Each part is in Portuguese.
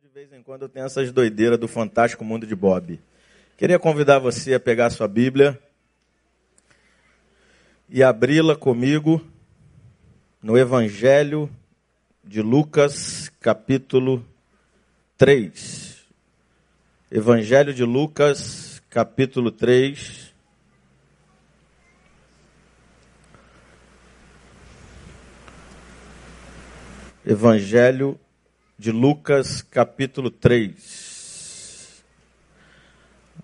de vez em quando eu tenho essas doideiras do fantástico mundo de Bob. Queria convidar você a pegar sua Bíblia e abri-la comigo no Evangelho de Lucas, capítulo 3. Evangelho de Lucas, capítulo 3. Evangelho de Lucas, capítulo 3.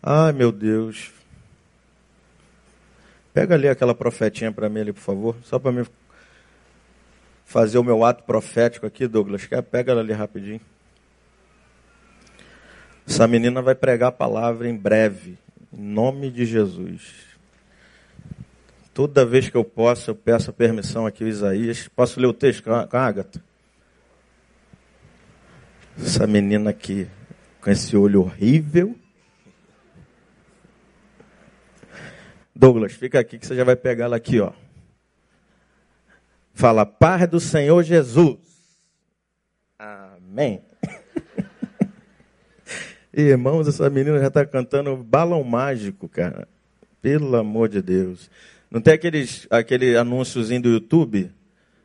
Ai, meu Deus. Pega ali aquela profetinha para mim ali, por favor, só para mim fazer o meu ato profético aqui, Douglas. Quer? Pega ela ali rapidinho. Essa menina vai pregar a palavra em breve, em nome de Jesus. Toda vez que eu posso, eu peço a permissão aqui, Isaías. Posso ler o texto com a Agatha? Essa menina aqui, com esse olho horrível. Douglas, fica aqui que você já vai pegar ela aqui, ó. Fala, paz do Senhor Jesus. Amém. Irmãos, essa menina já está cantando balão mágico, cara. Pelo amor de Deus. Não tem aqueles, aquele anúnciozinho do YouTube?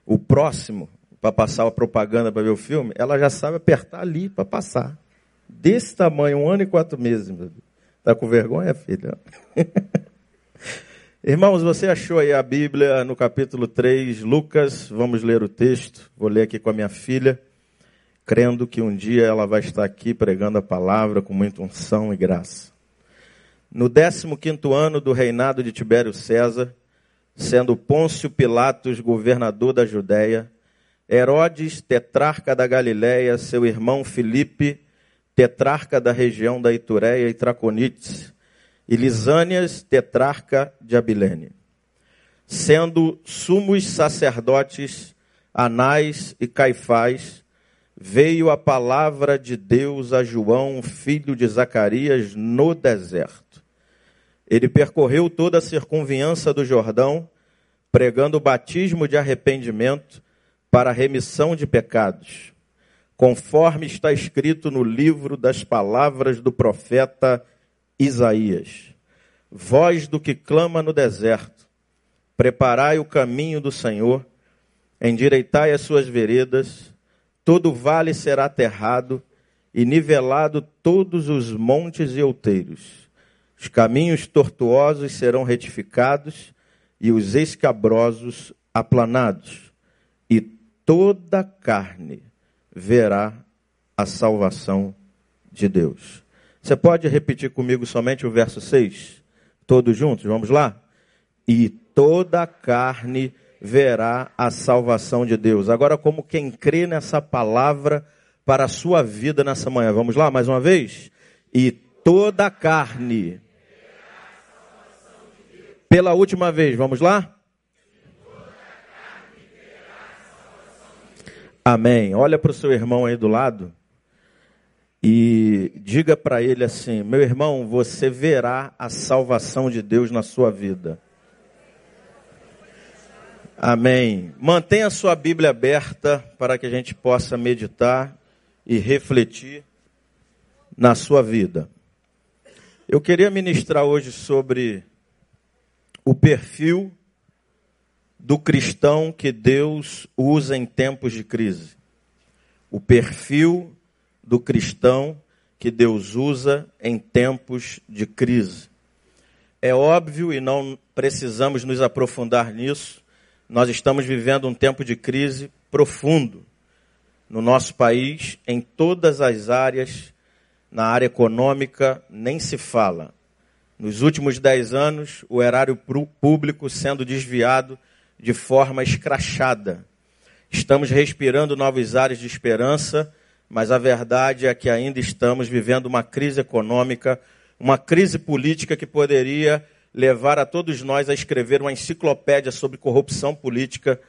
O próximo? Para passar a propaganda para ver o filme, ela já sabe apertar ali para passar. Desse tamanho, um ano e quatro meses. Está com vergonha, filha? Irmãos, você achou aí a Bíblia no capítulo 3, Lucas? Vamos ler o texto. Vou ler aqui com a minha filha, crendo que um dia ela vai estar aqui pregando a palavra com muita unção e graça. No 15 ano do reinado de Tibério César, sendo Pôncio Pilatos governador da Judéia, Herodes, tetrarca da Galiléia, seu irmão Filipe, tetrarca da região da Itureia e Traconites, e Lisânias, tetrarca de Abilene. Sendo sumos sacerdotes Anás e Caifás, veio a palavra de Deus a João, filho de Zacarias, no deserto. Ele percorreu toda a circunviança do Jordão, pregando o batismo de arrependimento para a remissão de pecados, conforme está escrito no livro das palavras do profeta Isaías. Voz do que clama no deserto, preparai o caminho do Senhor, endireitai as suas veredas, todo vale será aterrado e nivelado todos os montes e outeiros. Os caminhos tortuosos serão retificados e os escabrosos aplanados toda carne verá a salvação de Deus. Você pode repetir comigo somente o verso 6? Todos juntos, vamos lá? E toda carne verá a salvação de Deus. Agora, como quem crê nessa palavra para a sua vida nessa manhã. Vamos lá, mais uma vez? E toda carne. Pela última vez, vamos lá? Amém. Olha para o seu irmão aí do lado e diga para ele assim: meu irmão, você verá a salvação de Deus na sua vida. Amém. Mantenha a sua Bíblia aberta para que a gente possa meditar e refletir na sua vida. Eu queria ministrar hoje sobre o perfil do cristão que Deus usa em tempos de crise. O perfil do cristão que Deus usa em tempos de crise. É óbvio e não precisamos nos aprofundar nisso. Nós estamos vivendo um tempo de crise profundo no nosso país, em todas as áreas, na área econômica, nem se fala. Nos últimos dez anos, o erário público sendo desviado de forma escrachada. Estamos respirando novos ares de esperança, mas a verdade é que ainda estamos vivendo uma crise econômica, uma crise política que poderia levar a todos nós a escrever uma enciclopédia sobre corrupção política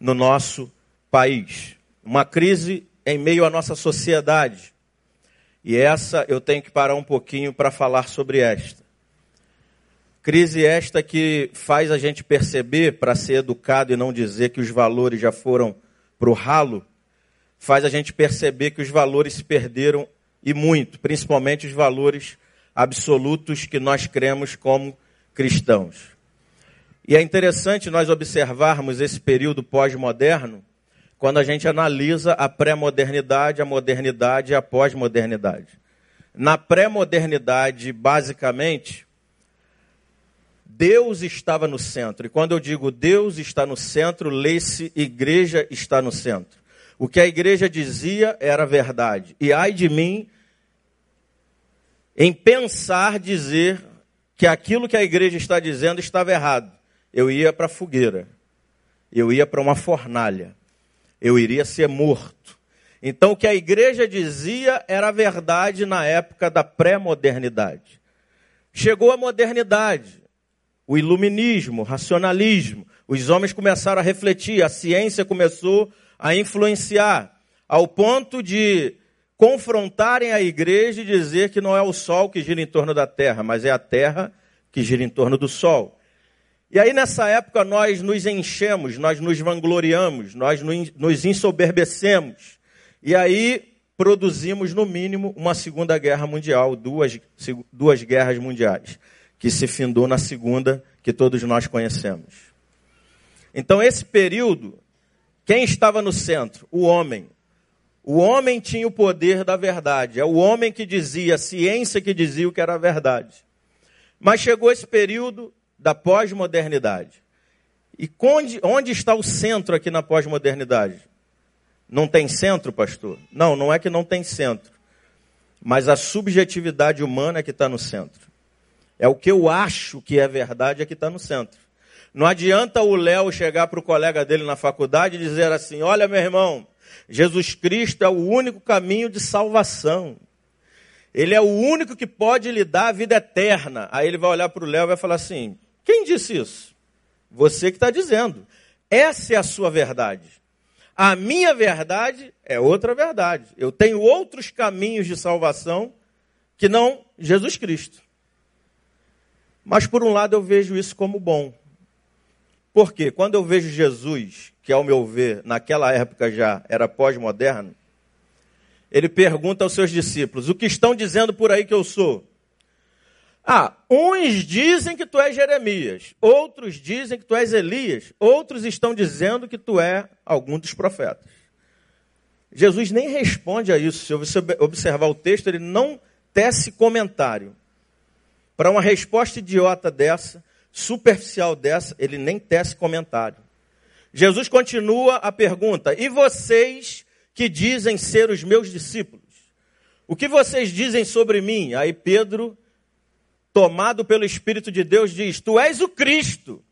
no nosso país. Uma crise em meio à nossa sociedade. E essa eu tenho que parar um pouquinho para falar sobre esta. Crise esta que faz a gente perceber, para ser educado e não dizer que os valores já foram para o ralo, faz a gente perceber que os valores se perderam e muito, principalmente os valores absolutos que nós cremos como cristãos. E é interessante nós observarmos esse período pós-moderno quando a gente analisa a pré-modernidade, a modernidade e a pós-modernidade. Na pré-modernidade, basicamente, Deus estava no centro. E quando eu digo Deus está no centro, lê-se igreja está no centro. O que a igreja dizia era verdade. E ai de mim em pensar dizer que aquilo que a igreja está dizendo estava errado. Eu ia para a fogueira. Eu ia para uma fornalha. Eu iria ser morto. Então o que a igreja dizia era verdade na época da pré-modernidade. Chegou a modernidade, o iluminismo, o racionalismo. Os homens começaram a refletir, a ciência começou a influenciar, ao ponto de confrontarem a igreja e dizer que não é o sol que gira em torno da terra, mas é a terra que gira em torno do sol. E aí nessa época nós nos enchemos, nós nos vangloriamos, nós nos ensoberbecemos. E aí produzimos no mínimo uma segunda guerra mundial, duas, duas guerras mundiais, que se findou na segunda que todos nós conhecemos. Então esse período, quem estava no centro? O homem. O homem tinha o poder da verdade. É o homem que dizia, a ciência que dizia o que era verdade. Mas chegou esse período da pós-modernidade. E onde, onde está o centro aqui na pós-modernidade? Não tem centro, pastor? Não, não é que não tem centro. Mas a subjetividade humana é que está no centro. É o que eu acho que é verdade é que está no centro. Não adianta o Léo chegar para o colega dele na faculdade e dizer assim: Olha, meu irmão, Jesus Cristo é o único caminho de salvação. Ele é o único que pode lhe dar a vida eterna. Aí ele vai olhar para o Léo e vai falar assim: Quem disse isso? Você que está dizendo. Essa é a sua verdade. A minha verdade é outra verdade. Eu tenho outros caminhos de salvação que não Jesus Cristo. Mas por um lado eu vejo isso como bom. Porque quando eu vejo Jesus, que ao meu ver, naquela época já era pós-moderno, ele pergunta aos seus discípulos: O que estão dizendo por aí que eu sou? Ah, uns dizem que tu és Jeremias, outros dizem que tu és Elias, outros estão dizendo que tu é algum dos profetas. Jesus nem responde a isso. Se você observar o texto, ele não tece comentário. Para uma resposta idiota dessa, superficial dessa, ele nem tece comentário. Jesus continua a pergunta: E vocês que dizem ser os meus discípulos? O que vocês dizem sobre mim? Aí Pedro, tomado pelo Espírito de Deus, diz: Tu és o Cristo,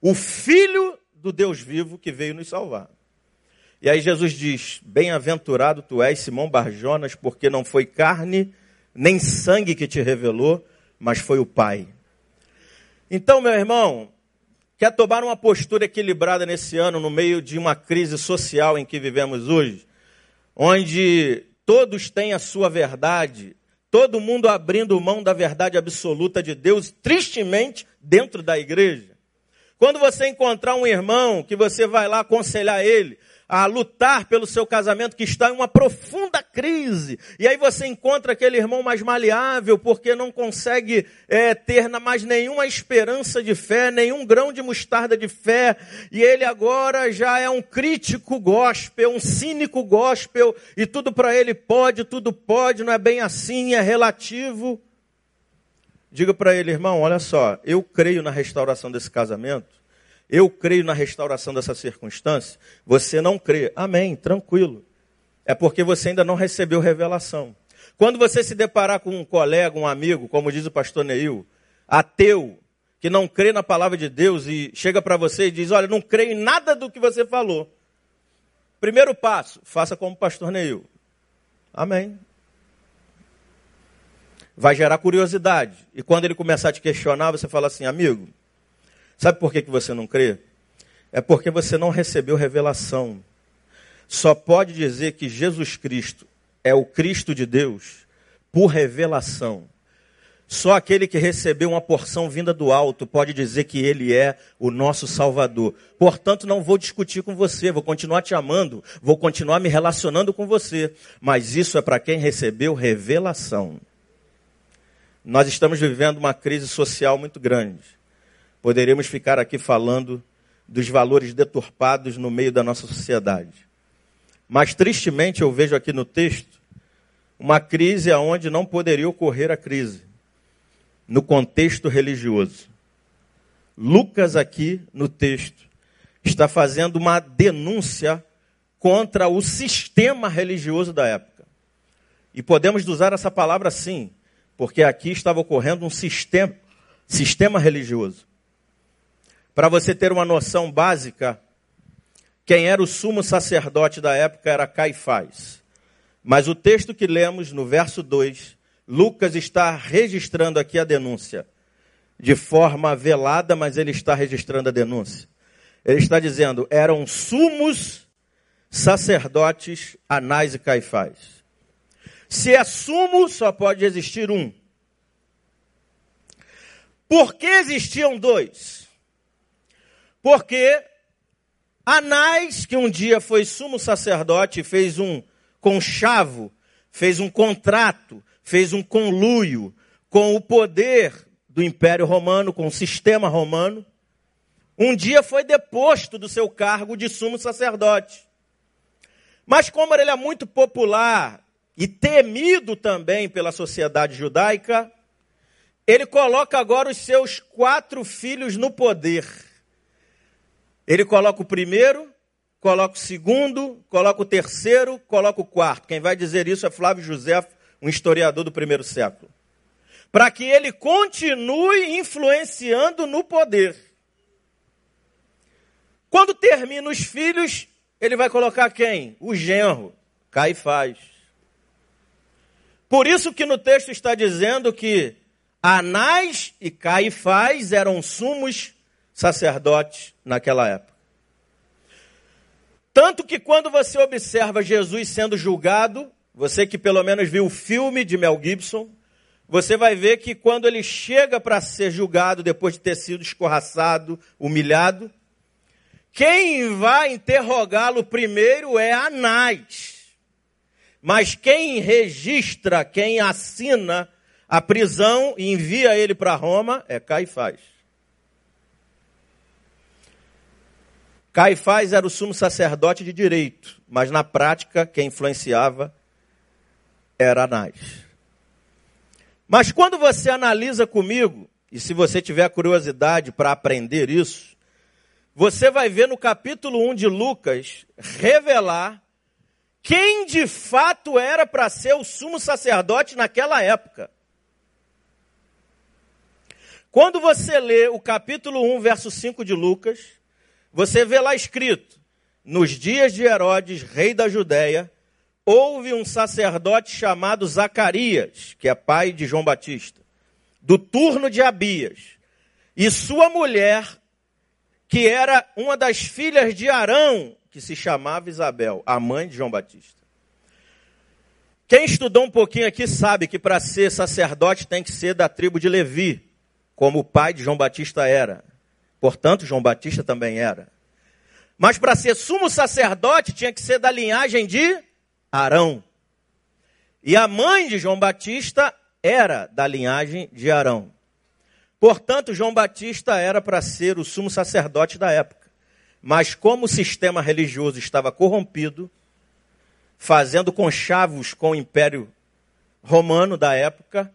o Filho do Deus vivo que veio nos salvar. E aí Jesus diz: Bem-aventurado tu és, Simão Barjonas, porque não foi carne nem sangue que te revelou, mas foi o Pai. Então, meu irmão, quer tomar uma postura equilibrada nesse ano, no meio de uma crise social em que vivemos hoje, onde todos têm a sua verdade, todo mundo abrindo mão da verdade absoluta de Deus, tristemente, dentro da igreja. Quando você encontrar um irmão que você vai lá aconselhar ele, a lutar pelo seu casamento que está em uma profunda crise. E aí você encontra aquele irmão mais maleável porque não consegue é, ter mais nenhuma esperança de fé, nenhum grão de mostarda de fé. E ele agora já é um crítico gospel, um cínico gospel e tudo para ele pode, tudo pode, não é bem assim, é relativo. Diga para ele, irmão, olha só, eu creio na restauração desse casamento eu creio na restauração dessa circunstância. Você não crê. Amém, tranquilo. É porque você ainda não recebeu revelação. Quando você se deparar com um colega, um amigo, como diz o pastor Neil, ateu, que não crê na palavra de Deus e chega para você e diz: Olha, não creio em nada do que você falou. Primeiro passo, faça como o pastor Neil. Amém. Vai gerar curiosidade. E quando ele começar a te questionar, você fala assim: Amigo, Sabe por que, que você não crê? É porque você não recebeu revelação. Só pode dizer que Jesus Cristo é o Cristo de Deus por revelação. Só aquele que recebeu uma porção vinda do alto pode dizer que ele é o nosso Salvador. Portanto, não vou discutir com você, vou continuar te amando, vou continuar me relacionando com você. Mas isso é para quem recebeu revelação. Nós estamos vivendo uma crise social muito grande. Poderíamos ficar aqui falando dos valores deturpados no meio da nossa sociedade. Mas tristemente eu vejo aqui no texto uma crise aonde não poderia ocorrer a crise no contexto religioso. Lucas, aqui no texto, está fazendo uma denúncia contra o sistema religioso da época. E podemos usar essa palavra sim, porque aqui estava ocorrendo um sistema, sistema religioso. Para você ter uma noção básica, quem era o sumo sacerdote da época era Caifás. Mas o texto que lemos no verso 2 Lucas está registrando aqui a denúncia de forma velada, mas ele está registrando a denúncia. Ele está dizendo: eram sumos sacerdotes Anás e Caifás. Se é sumo, só pode existir um. Por que existiam dois? Porque Anás, que um dia foi sumo sacerdote, fez um conchavo, fez um contrato fez um conluio com o poder do Império Romano, com o sistema romano. Um dia foi deposto do seu cargo de sumo sacerdote. Mas como ele é muito popular e temido também pela sociedade judaica, ele coloca agora os seus quatro filhos no poder. Ele coloca o primeiro, coloca o segundo, coloca o terceiro, coloca o quarto. Quem vai dizer isso é Flávio José um historiador do primeiro século, para que ele continue influenciando no poder. Quando termina os filhos, ele vai colocar quem? O genro, Caifás. Por isso que no texto está dizendo que Anás e Caifás eram sumos sacerdotes naquela época. Tanto que quando você observa Jesus sendo julgado, você que pelo menos viu o filme de Mel Gibson, você vai ver que quando ele chega para ser julgado depois de ter sido escorraçado, humilhado, quem vai interrogá-lo primeiro é Anás. Mas quem registra, quem assina a prisão e envia ele para Roma é Caifás. Caifás era o sumo sacerdote de direito, mas na prática quem influenciava era Anás. Mas quando você analisa comigo, e se você tiver curiosidade para aprender isso, você vai ver no capítulo 1 de Lucas revelar quem de fato era para ser o sumo sacerdote naquela época. Quando você lê o capítulo 1, verso 5 de Lucas, você vê lá escrito: Nos dias de Herodes, rei da Judéia, houve um sacerdote chamado Zacarias, que é pai de João Batista, do turno de Abias, e sua mulher, que era uma das filhas de Arão, que se chamava Isabel, a mãe de João Batista. Quem estudou um pouquinho aqui sabe que para ser sacerdote tem que ser da tribo de Levi, como o pai de João Batista era. Portanto, João Batista também era. Mas para ser sumo sacerdote tinha que ser da linhagem de Arão. E a mãe de João Batista era da linhagem de Arão. Portanto, João Batista era para ser o sumo sacerdote da época. Mas como o sistema religioso estava corrompido, fazendo conchavos com o império romano da época,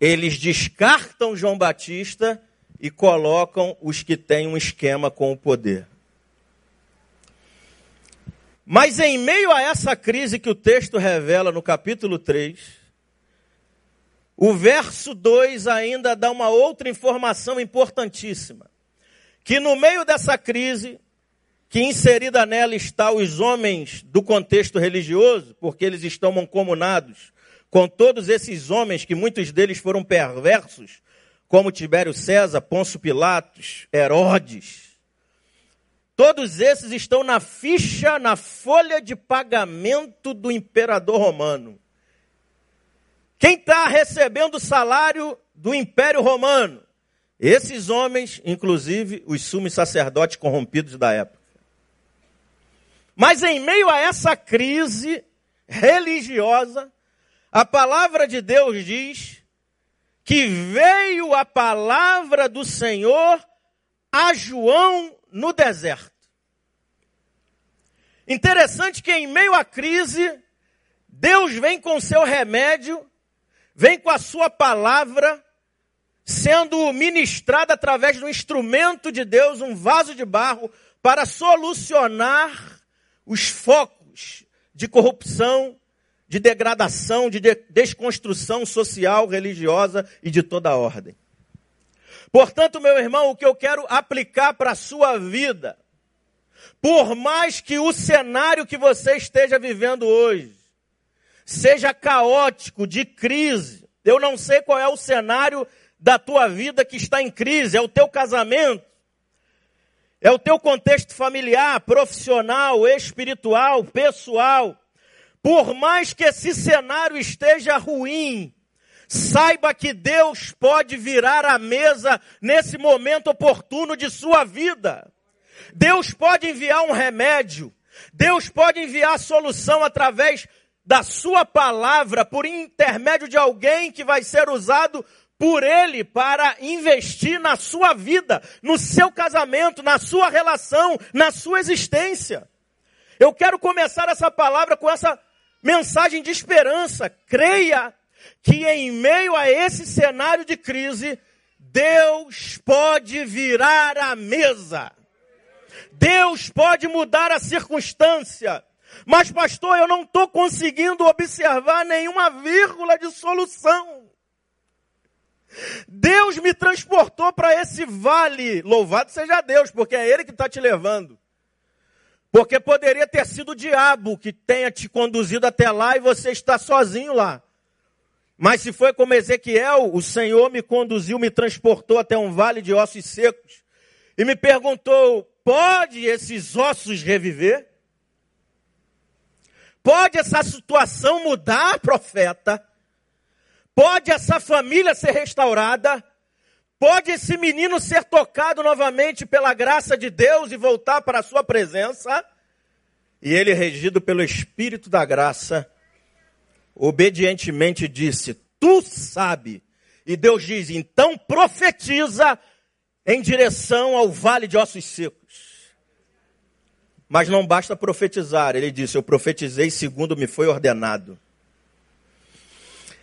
eles descartam João Batista e colocam os que têm um esquema com o poder. Mas em meio a essa crise que o texto revela no capítulo 3, o verso 2 ainda dá uma outra informação importantíssima. Que no meio dessa crise, que inserida nela está os homens do contexto religioso, porque eles estão mancomunados com todos esses homens que muitos deles foram perversos, como Tibério César, Pôncio Pilatos, Herodes, Todos esses estão na ficha, na folha de pagamento do imperador romano. Quem está recebendo o salário do Império Romano. Esses homens, inclusive os sumos sacerdotes corrompidos da época. Mas em meio a essa crise religiosa, a palavra de Deus diz que veio a palavra do Senhor a João no deserto. Interessante que em meio à crise, Deus vem com seu remédio, vem com a sua palavra, sendo ministrada através do instrumento de Deus, um vaso de barro, para solucionar os focos de corrupção, de degradação, de desconstrução social, religiosa e de toda ordem. Portanto, meu irmão, o que eu quero aplicar para a sua vida, por mais que o cenário que você esteja vivendo hoje seja caótico, de crise, eu não sei qual é o cenário da tua vida que está em crise, é o teu casamento, é o teu contexto familiar, profissional, espiritual, pessoal. Por mais que esse cenário esteja ruim, saiba que Deus pode virar a mesa nesse momento oportuno de sua vida. Deus pode enviar um remédio. Deus pode enviar solução através da sua palavra, por intermédio de alguém que vai ser usado por ele para investir na sua vida, no seu casamento, na sua relação, na sua existência. Eu quero começar essa palavra com essa mensagem de esperança. Creia que em meio a esse cenário de crise, Deus pode virar a mesa. Deus pode mudar a circunstância. Mas, pastor, eu não estou conseguindo observar nenhuma vírgula de solução. Deus me transportou para esse vale. Louvado seja Deus, porque é Ele que está te levando. Porque poderia ter sido o diabo que tenha te conduzido até lá e você está sozinho lá. Mas se foi como Ezequiel, o Senhor me conduziu, me transportou até um vale de ossos secos e me perguntou: pode esses ossos reviver? Pode essa situação mudar, profeta? Pode essa família ser restaurada? Pode esse menino ser tocado novamente pela graça de Deus e voltar para a sua presença? E ele, regido pelo Espírito da graça, obedientemente disse: Tu sabe. E Deus diz: Então profetiza em direção ao vale de ossos secos. Mas não basta profetizar, ele disse: Eu profetizei segundo me foi ordenado.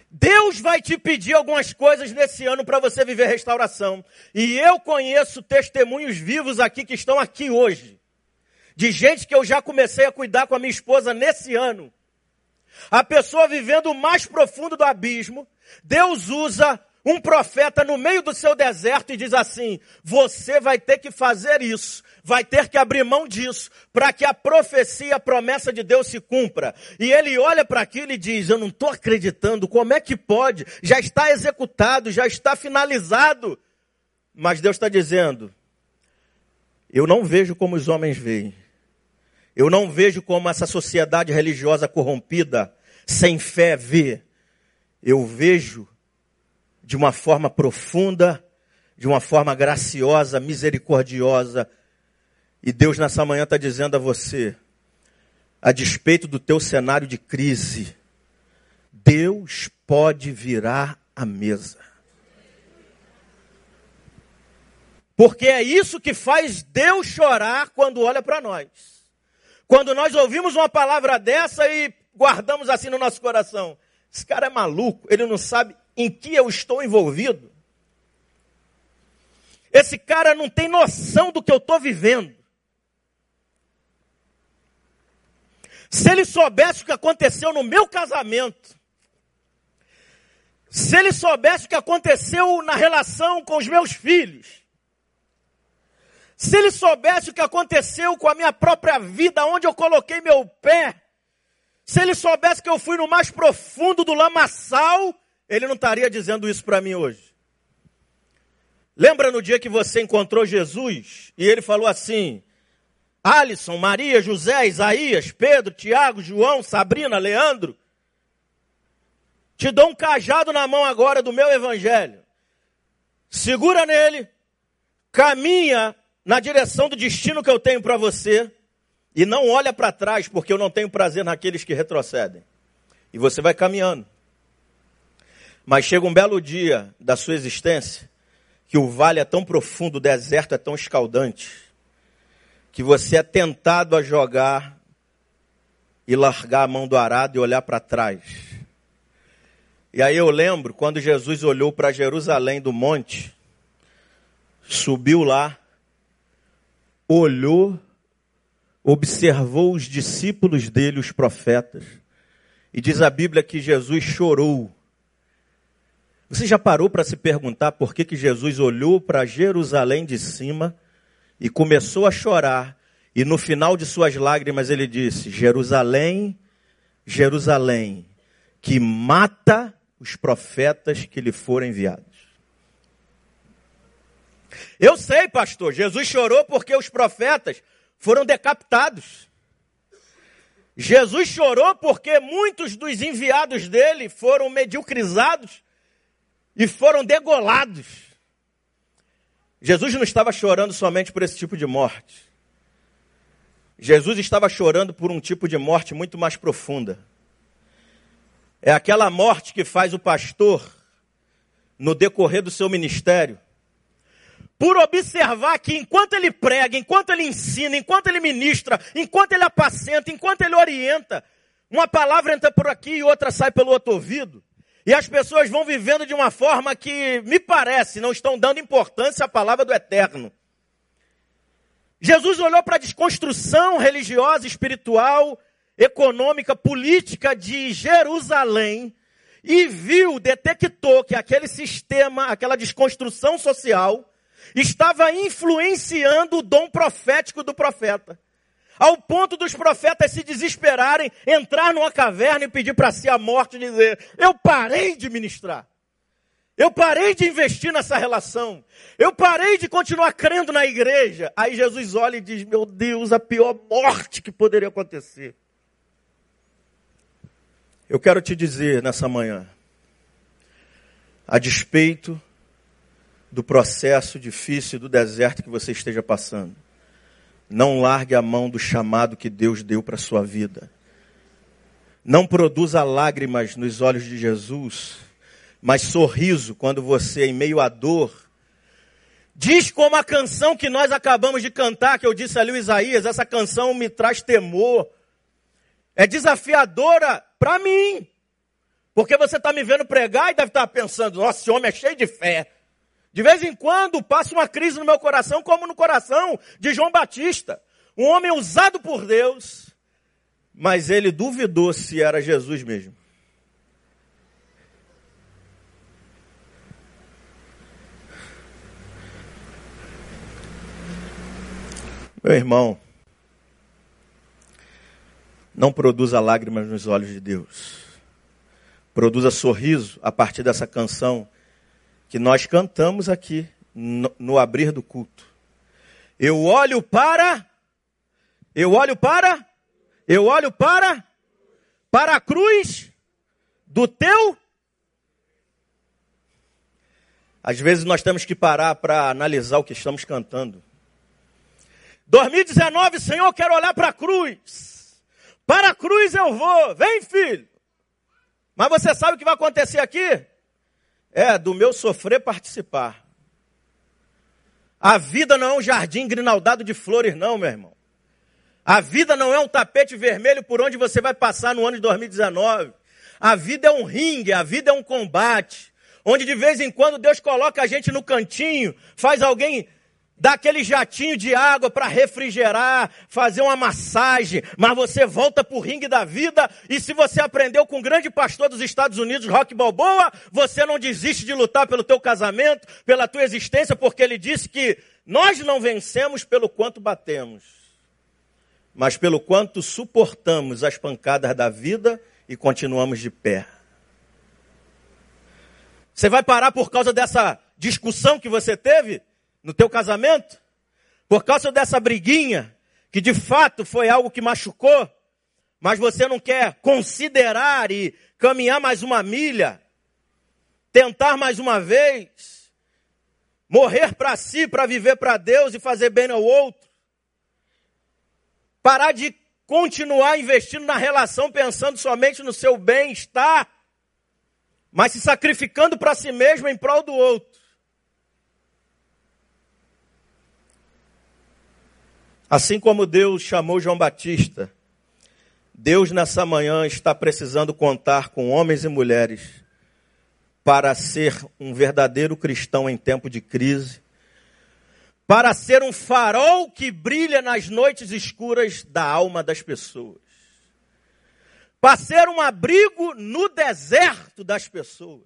Deus vai te pedir algumas coisas nesse ano para você viver restauração. E eu conheço testemunhos vivos aqui que estão aqui hoje. De gente que eu já comecei a cuidar com a minha esposa nesse ano. A pessoa vivendo o mais profundo do abismo, Deus usa um profeta no meio do seu deserto e diz assim: Você vai ter que fazer isso, vai ter que abrir mão disso, para que a profecia, a promessa de Deus se cumpra. E ele olha para aquilo e diz: Eu não estou acreditando, como é que pode? Já está executado, já está finalizado. Mas Deus está dizendo: Eu não vejo como os homens veem. Eu não vejo como essa sociedade religiosa corrompida, sem fé, vê. Eu vejo de uma forma profunda, de uma forma graciosa, misericordiosa. E Deus nessa manhã está dizendo a você, a despeito do teu cenário de crise, Deus pode virar a mesa. Porque é isso que faz Deus chorar quando olha para nós. Quando nós ouvimos uma palavra dessa e guardamos assim no nosso coração. Esse cara é maluco, ele não sabe em que eu estou envolvido. Esse cara não tem noção do que eu estou vivendo. Se ele soubesse o que aconteceu no meu casamento, se ele soubesse o que aconteceu na relação com os meus filhos, se ele soubesse o que aconteceu com a minha própria vida, onde eu coloquei meu pé, se ele soubesse que eu fui no mais profundo do lamaçal, ele não estaria dizendo isso para mim hoje. Lembra no dia que você encontrou Jesus e ele falou assim: Alisson, Maria, José, Isaías, Pedro, Tiago, João, Sabrina, Leandro, te dou um cajado na mão agora do meu evangelho. segura nele, caminha na direção do destino que eu tenho para você e não olha para trás, porque eu não tenho prazer naqueles que retrocedem. E você vai caminhando. Mas chega um belo dia da sua existência que o vale é tão profundo, o deserto é tão escaldante, que você é tentado a jogar e largar a mão do arado e olhar para trás. E aí eu lembro quando Jesus olhou para Jerusalém do monte, subiu lá, olhou, observou os discípulos dele, os profetas, e diz a Bíblia que Jesus chorou. Você já parou para se perguntar por que, que Jesus olhou para Jerusalém de cima e começou a chorar, e no final de suas lágrimas ele disse: Jerusalém, Jerusalém, que mata os profetas que lhe foram enviados. Eu sei, pastor, Jesus chorou porque os profetas foram decapitados. Jesus chorou porque muitos dos enviados dele foram mediocrizados e foram degolados. Jesus não estava chorando somente por esse tipo de morte. Jesus estava chorando por um tipo de morte muito mais profunda. É aquela morte que faz o pastor, no decorrer do seu ministério, por observar que enquanto ele prega, enquanto ele ensina, enquanto ele ministra, enquanto ele apacenta, enquanto ele orienta, uma palavra entra por aqui e outra sai pelo outro ouvido. E as pessoas vão vivendo de uma forma que, me parece, não estão dando importância à palavra do eterno. Jesus olhou para a desconstrução religiosa, espiritual, econômica, política de Jerusalém e viu, detectou que aquele sistema, aquela desconstrução social, estava influenciando o dom profético do profeta. Ao ponto dos profetas se desesperarem, entrar numa caverna e pedir para si a morte e dizer: Eu parei de ministrar. Eu parei de investir nessa relação. Eu parei de continuar crendo na igreja. Aí Jesus olha e diz: Meu Deus, a pior morte que poderia acontecer. Eu quero te dizer nessa manhã, a despeito do processo difícil do deserto que você esteja passando. Não largue a mão do chamado que Deus deu para a sua vida. Não produza lágrimas nos olhos de Jesus, mas sorriso quando você, em meio à dor, diz como a canção que nós acabamos de cantar, que eu disse ali o Isaías, essa canção me traz temor. É desafiadora para mim. Porque você está me vendo pregar e deve estar tá pensando, nossa, esse homem é cheio de fé. De vez em quando passa uma crise no meu coração, como no coração de João Batista. Um homem usado por Deus, mas ele duvidou se era Jesus mesmo. Meu irmão, não produza lágrimas nos olhos de Deus. Produza sorriso a partir dessa canção que nós cantamos aqui no, no abrir do culto. Eu olho para, eu olho para, eu olho para, para a cruz do teu. Às vezes nós temos que parar para analisar o que estamos cantando. 2019, Senhor, quero olhar para a cruz. Para a cruz eu vou. Vem, filho. Mas você sabe o que vai acontecer aqui? É, do meu sofrer participar. A vida não é um jardim grinaldado de flores, não, meu irmão. A vida não é um tapete vermelho por onde você vai passar no ano de 2019. A vida é um ringue, a vida é um combate. Onde de vez em quando Deus coloca a gente no cantinho, faz alguém dá aquele jatinho de água para refrigerar, fazer uma massagem, mas você volta para o ringue da vida e se você aprendeu com o grande pastor dos Estados Unidos, Rock Balboa, você não desiste de lutar pelo teu casamento, pela tua existência, porque ele disse que nós não vencemos pelo quanto batemos, mas pelo quanto suportamos as pancadas da vida e continuamos de pé. Você vai parar por causa dessa discussão que você teve? No teu casamento, por causa dessa briguinha, que de fato foi algo que machucou, mas você não quer considerar e caminhar mais uma milha, tentar mais uma vez. Morrer para si, para viver para Deus e fazer bem ao outro. Parar de continuar investindo na relação pensando somente no seu bem-estar, mas se sacrificando para si mesmo em prol do outro. Assim como Deus chamou João Batista, Deus nessa manhã está precisando contar com homens e mulheres para ser um verdadeiro cristão em tempo de crise, para ser um farol que brilha nas noites escuras da alma das pessoas, para ser um abrigo no deserto das pessoas,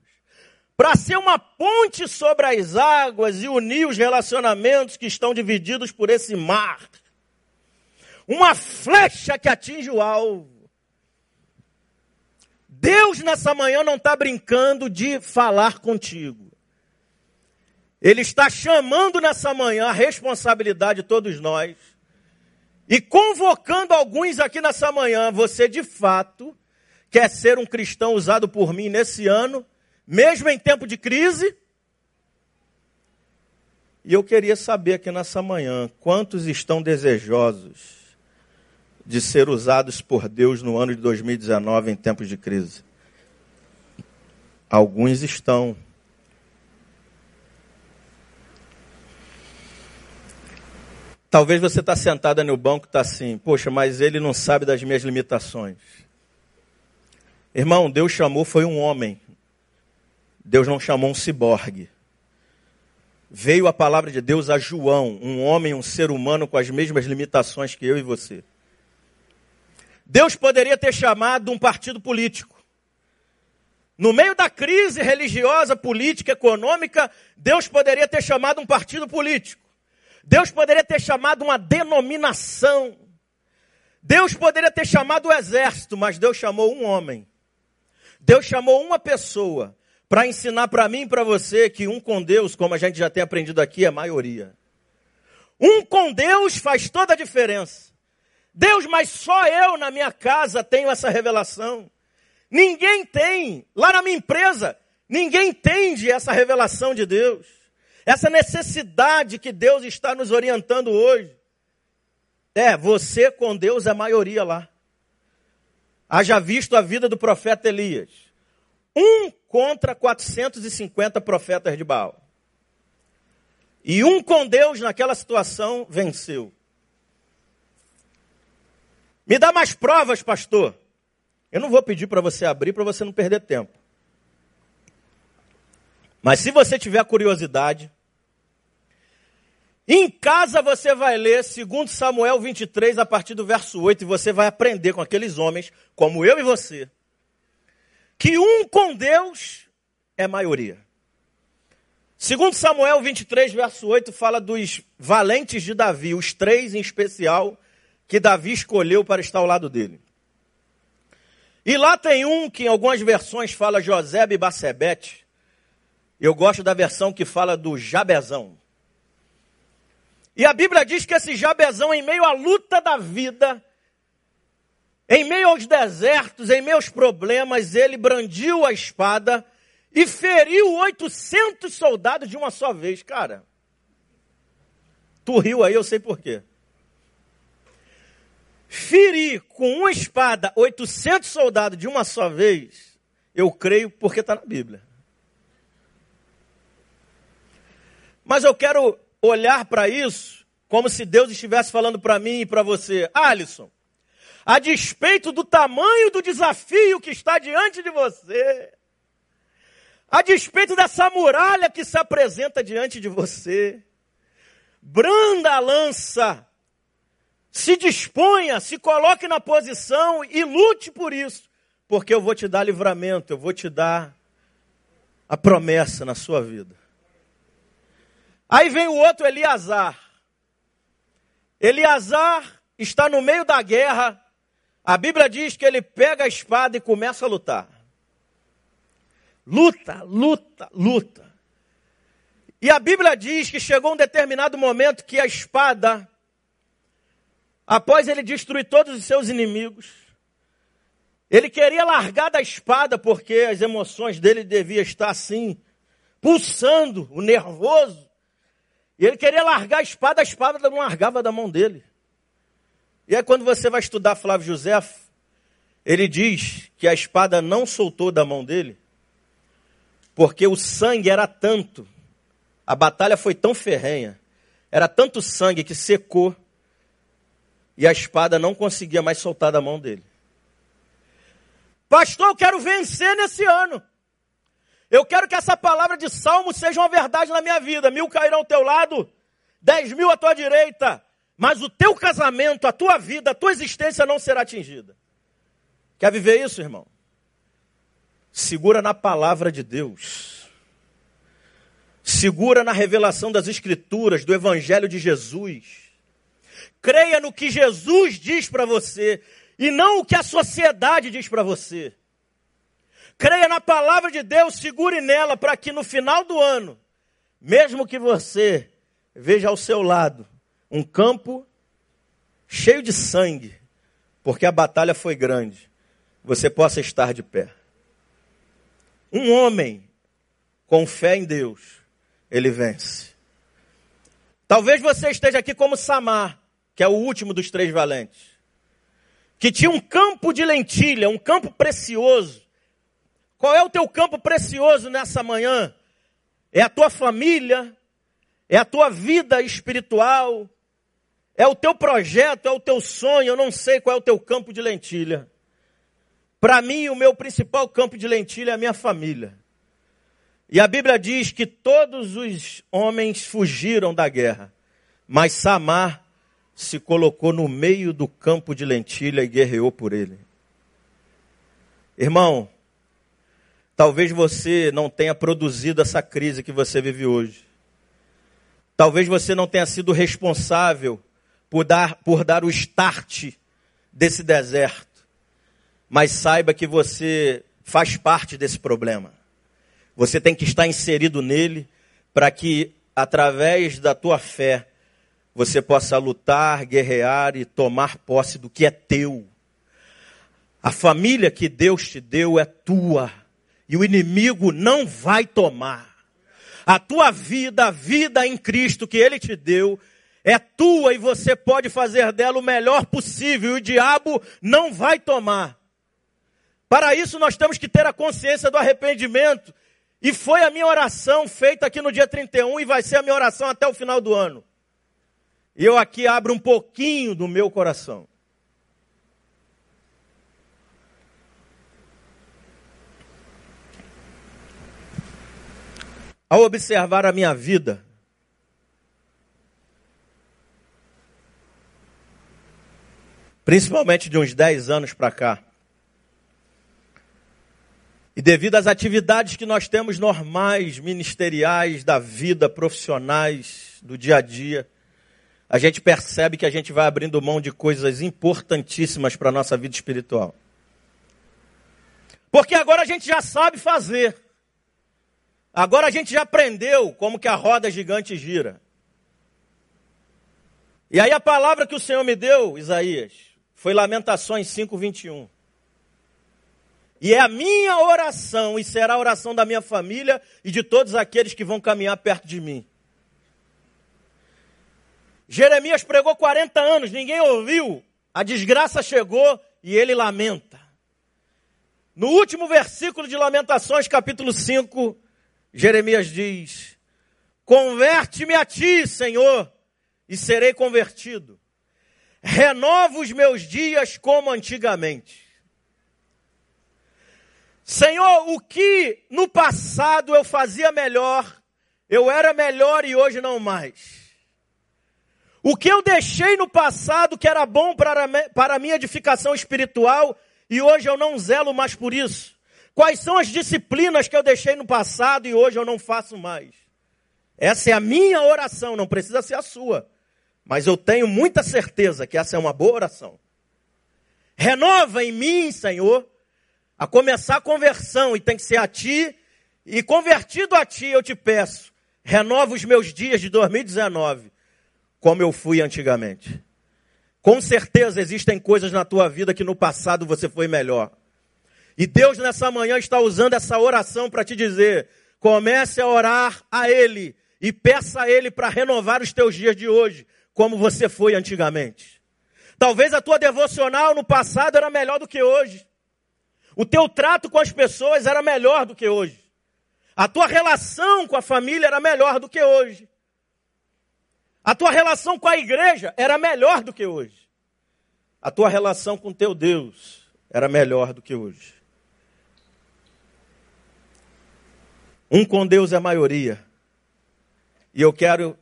para ser uma ponte sobre as águas e unir os relacionamentos que estão divididos por esse mar uma flecha que atinge o alvo. Deus nessa manhã não está brincando de falar contigo. Ele está chamando nessa manhã a responsabilidade de todos nós e convocando alguns aqui nessa manhã. Você de fato quer ser um cristão usado por mim nesse ano, mesmo em tempo de crise? E eu queria saber aqui nessa manhã quantos estão desejosos de ser usados por Deus no ano de 2019 em tempos de crise? Alguns estão. Talvez você está sentada no banco e está assim, poxa, mas ele não sabe das minhas limitações. Irmão, Deus chamou foi um homem. Deus não chamou um ciborgue. Veio a palavra de Deus a João, um homem, um ser humano com as mesmas limitações que eu e você. Deus poderia ter chamado um partido político. No meio da crise religiosa, política, econômica, Deus poderia ter chamado um partido político. Deus poderia ter chamado uma denominação. Deus poderia ter chamado o exército, mas Deus chamou um homem. Deus chamou uma pessoa para ensinar para mim e para você que um com Deus, como a gente já tem aprendido aqui, é maioria. Um com Deus faz toda a diferença. Deus, mas só eu na minha casa tenho essa revelação. Ninguém tem. Lá na minha empresa, ninguém entende essa revelação de Deus. Essa necessidade que Deus está nos orientando hoje. É, você com Deus é maioria lá. Haja visto a vida do profeta Elias. Um contra 450 profetas de Baal. E um com Deus naquela situação venceu. Me dá mais provas, pastor. Eu não vou pedir para você abrir para você não perder tempo. Mas se você tiver curiosidade, em casa você vai ler 2 Samuel 23, a partir do verso 8, e você vai aprender com aqueles homens, como eu e você, que um com Deus é maioria. 2 Samuel 23, verso 8, fala dos valentes de Davi, os três em especial, que Davi escolheu para estar ao lado dele. E lá tem um que em algumas versões fala José e Bacebete. Eu gosto da versão que fala do Jabezão. E a Bíblia diz que esse Jabezão, em meio à luta da vida, em meio aos desertos, em meio aos problemas, ele brandiu a espada e feriu 800 soldados de uma só vez. Cara, tu riu aí, eu sei por quê ferir com uma espada 800 soldados de uma só vez, eu creio porque está na Bíblia. Mas eu quero olhar para isso como se Deus estivesse falando para mim e para você, Alisson, a despeito do tamanho do desafio que está diante de você, a despeito dessa muralha que se apresenta diante de você, branda a lança se disponha, se coloque na posição e lute por isso, porque eu vou te dar livramento, eu vou te dar a promessa na sua vida. Aí vem o outro Eliasar. Eliasar está no meio da guerra. A Bíblia diz que ele pega a espada e começa a lutar. Luta, luta, luta. E a Bíblia diz que chegou um determinado momento que a espada após ele destruir todos os seus inimigos, ele queria largar da espada porque as emoções dele deviam estar assim, pulsando, o nervoso. E ele queria largar a espada, a espada não largava da mão dele. E aí, quando você vai estudar Flávio José, ele diz que a espada não soltou da mão dele, porque o sangue era tanto, a batalha foi tão ferrenha, era tanto sangue que secou, e a espada não conseguia mais soltar da mão dele. Pastor, eu quero vencer nesse ano. Eu quero que essa palavra de salmo seja uma verdade na minha vida. Mil cairão ao teu lado, dez mil à tua direita, mas o teu casamento, a tua vida, a tua existência não será atingida. Quer viver isso, irmão? Segura na palavra de Deus. Segura na revelação das Escrituras, do Evangelho de Jesus. Creia no que Jesus diz para você e não o que a sociedade diz para você. Creia na palavra de Deus, segure nela para que no final do ano, mesmo que você veja ao seu lado um campo cheio de sangue, porque a batalha foi grande, você possa estar de pé. Um homem com fé em Deus, ele vence. Talvez você esteja aqui como Samar, que é o último dos três valentes, que tinha um campo de lentilha, um campo precioso. Qual é o teu campo precioso nessa manhã? É a tua família, é a tua vida espiritual, é o teu projeto, é o teu sonho, eu não sei qual é o teu campo de lentilha. Para mim, o meu principal campo de lentilha é a minha família. E a Bíblia diz que todos os homens fugiram da guerra, mas Samar se colocou no meio do campo de lentilha e guerreou por ele. Irmão, talvez você não tenha produzido essa crise que você vive hoje. Talvez você não tenha sido responsável por dar, por dar o start desse deserto. Mas saiba que você faz parte desse problema. Você tem que estar inserido nele para que, através da tua fé, você possa lutar, guerrear e tomar posse do que é teu. A família que Deus te deu é tua e o inimigo não vai tomar. A tua vida, a vida em Cristo que Ele te deu, é tua e você pode fazer dela o melhor possível e o diabo não vai tomar. Para isso nós temos que ter a consciência do arrependimento. E foi a minha oração feita aqui no dia 31 e vai ser a minha oração até o final do ano. E eu aqui abro um pouquinho do meu coração. Ao observar a minha vida, principalmente de uns 10 anos para cá, e devido às atividades que nós temos normais, ministeriais, da vida, profissionais, do dia a dia, a gente percebe que a gente vai abrindo mão de coisas importantíssimas para a nossa vida espiritual. Porque agora a gente já sabe fazer. Agora a gente já aprendeu como que a roda gigante gira. E aí a palavra que o Senhor me deu, Isaías, foi Lamentações 5:21. E é a minha oração e será a oração da minha família e de todos aqueles que vão caminhar perto de mim. Jeremias pregou 40 anos, ninguém ouviu. A desgraça chegou e ele lamenta. No último versículo de Lamentações, capítulo 5, Jeremias diz: Converte-me a ti, Senhor, e serei convertido. Renova os meus dias como antigamente. Senhor, o que no passado eu fazia melhor, eu era melhor e hoje não mais. O que eu deixei no passado que era bom para, para a minha edificação espiritual e hoje eu não zelo mais por isso? Quais são as disciplinas que eu deixei no passado e hoje eu não faço mais? Essa é a minha oração, não precisa ser a sua. Mas eu tenho muita certeza que essa é uma boa oração. Renova em mim, Senhor, a começar a conversão, e tem que ser a Ti, e convertido a Ti eu te peço, renova os meus dias de 2019 como eu fui antigamente. Com certeza existem coisas na tua vida que no passado você foi melhor. E Deus nessa manhã está usando essa oração para te dizer: comece a orar a Ele e peça a Ele para renovar os teus dias de hoje, como você foi antigamente. Talvez a tua devocional no passado era melhor do que hoje. O teu trato com as pessoas era melhor do que hoje. A tua relação com a família era melhor do que hoje. A tua relação com a igreja era melhor do que hoje. A tua relação com teu Deus era melhor do que hoje. Um com Deus é maioria. E eu quero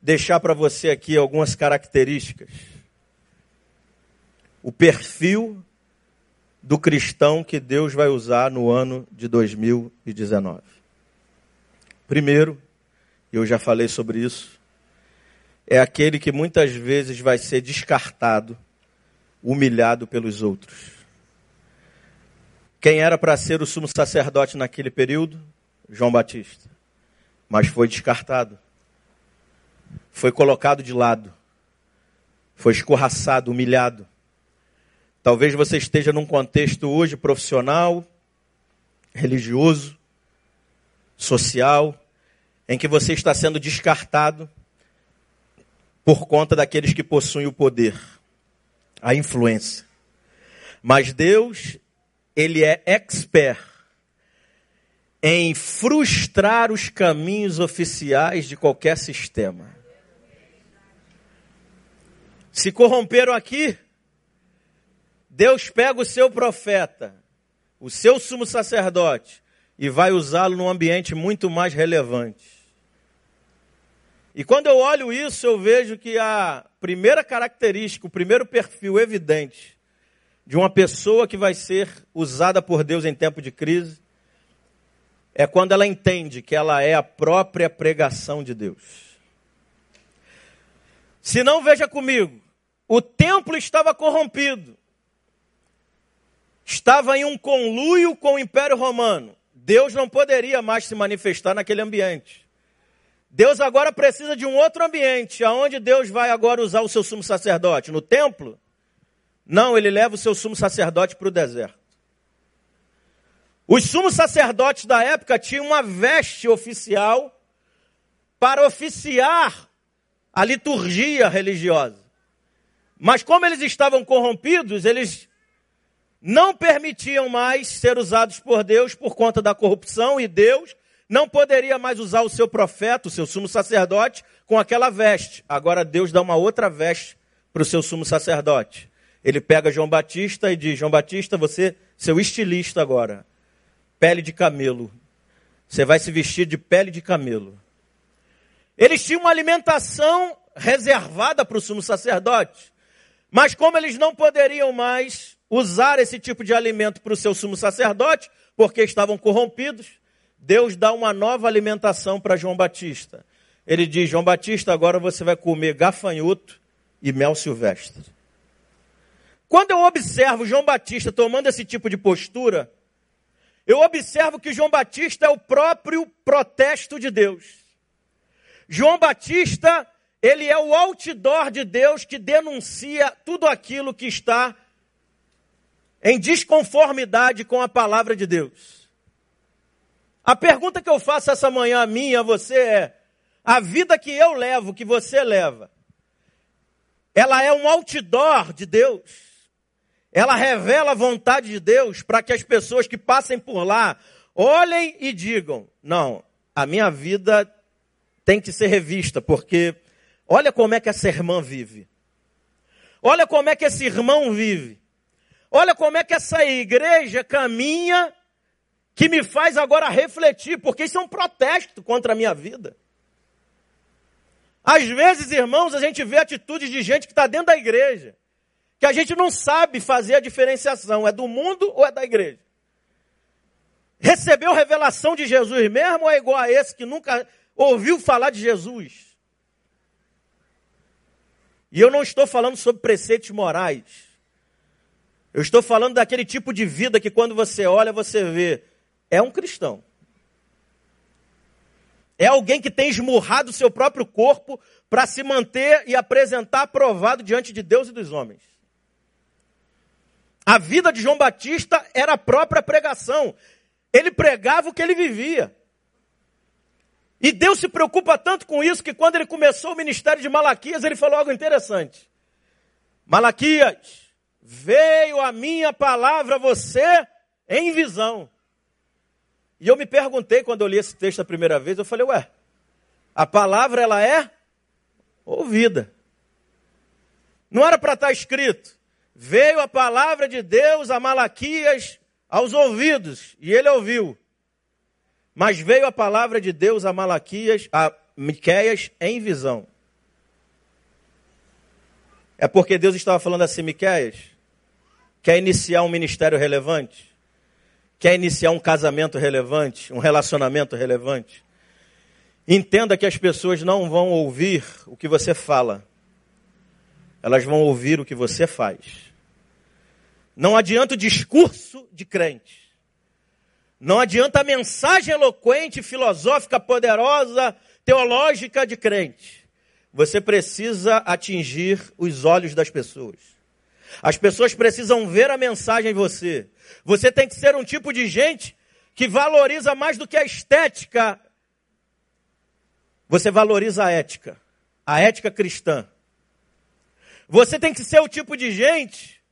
deixar para você aqui algumas características. O perfil do cristão que Deus vai usar no ano de 2019. Primeiro, eu já falei sobre isso, é aquele que muitas vezes vai ser descartado, humilhado pelos outros. Quem era para ser o sumo sacerdote naquele período? João Batista. Mas foi descartado. Foi colocado de lado. Foi escorraçado, humilhado. Talvez você esteja num contexto hoje profissional, religioso, social, em que você está sendo descartado por conta daqueles que possuem o poder, a influência. Mas Deus, ele é expert em frustrar os caminhos oficiais de qualquer sistema. Se corromperam aqui, Deus pega o seu profeta, o seu sumo sacerdote, e vai usá-lo num ambiente muito mais relevante. E quando eu olho isso, eu vejo que a primeira característica, o primeiro perfil evidente de uma pessoa que vai ser usada por Deus em tempo de crise é quando ela entende que ela é a própria pregação de Deus. Se não, veja comigo, o templo estava corrompido, estava em um conluio com o Império Romano. Deus não poderia mais se manifestar naquele ambiente. Deus agora precisa de um outro ambiente, aonde Deus vai agora usar o seu sumo sacerdote? No templo? Não, ele leva o seu sumo sacerdote para o deserto. Os sumos sacerdotes da época tinham uma veste oficial para oficiar a liturgia religiosa. Mas como eles estavam corrompidos, eles não permitiam mais ser usados por Deus por conta da corrupção e Deus não poderia mais usar o seu profeta, o seu sumo sacerdote, com aquela veste. Agora Deus dá uma outra veste para o seu sumo sacerdote. Ele pega João Batista e diz: João Batista, você, seu estilista agora pele de camelo. Você vai se vestir de pele de camelo. Eles tinham uma alimentação reservada para o sumo sacerdote. Mas como eles não poderiam mais usar esse tipo de alimento para o seu sumo sacerdote, porque estavam corrompidos, Deus dá uma nova alimentação para João Batista. Ele diz: João Batista, agora você vai comer gafanhoto e mel silvestre. Quando eu observo João Batista tomando esse tipo de postura, eu observo que João Batista é o próprio protesto de Deus. João Batista, ele é o outdoor de Deus que denuncia tudo aquilo que está em desconformidade com a palavra de Deus. A pergunta que eu faço essa manhã a mim e a você é: a vida que eu levo, que você leva, ela é um outdoor de Deus? ela revela a vontade de Deus para que as pessoas que passem por lá olhem e digam: não, a minha vida tem que ser revista, porque olha como é que essa irmã vive. Olha como é que esse irmão vive. Olha como é que essa igreja caminha, que me faz agora refletir, porque isso é um protesto contra a minha vida. Às vezes, irmãos, a gente vê atitudes de gente que está dentro da igreja que a gente não sabe fazer a diferenciação, é do mundo ou é da igreja? Recebeu revelação de Jesus mesmo ou é igual a esse que nunca ouviu falar de Jesus? E eu não estou falando sobre preceitos morais. Eu estou falando daquele tipo de vida que quando você olha, você vê, é um cristão. É alguém que tem esmurrado o seu próprio corpo para se manter e apresentar aprovado diante de Deus e dos homens. A vida de João Batista era a própria pregação. Ele pregava o que ele vivia. E Deus se preocupa tanto com isso que quando ele começou o ministério de Malaquias, ele falou algo interessante. Malaquias, veio a minha palavra a você em visão. E eu me perguntei quando eu li esse texto a primeira vez, eu falei, ué, a palavra ela é ouvida. Não era para estar tá escrito. Veio a palavra de Deus a Malaquias aos ouvidos, e ele ouviu. Mas veio a palavra de Deus a Malaquias, a Miqueias em visão. É porque Deus estava falando assim, Miqueias, quer iniciar um ministério relevante? Quer iniciar um casamento relevante, um relacionamento relevante? Entenda que as pessoas não vão ouvir o que você fala. Elas vão ouvir o que você faz. Não adianta o discurso de crente. Não adianta a mensagem eloquente, filosófica, poderosa, teológica de crente. Você precisa atingir os olhos das pessoas. As pessoas precisam ver a mensagem em você. Você tem que ser um tipo de gente que valoriza mais do que a estética. Você valoriza a ética, a ética cristã. Você tem que ser o tipo de gente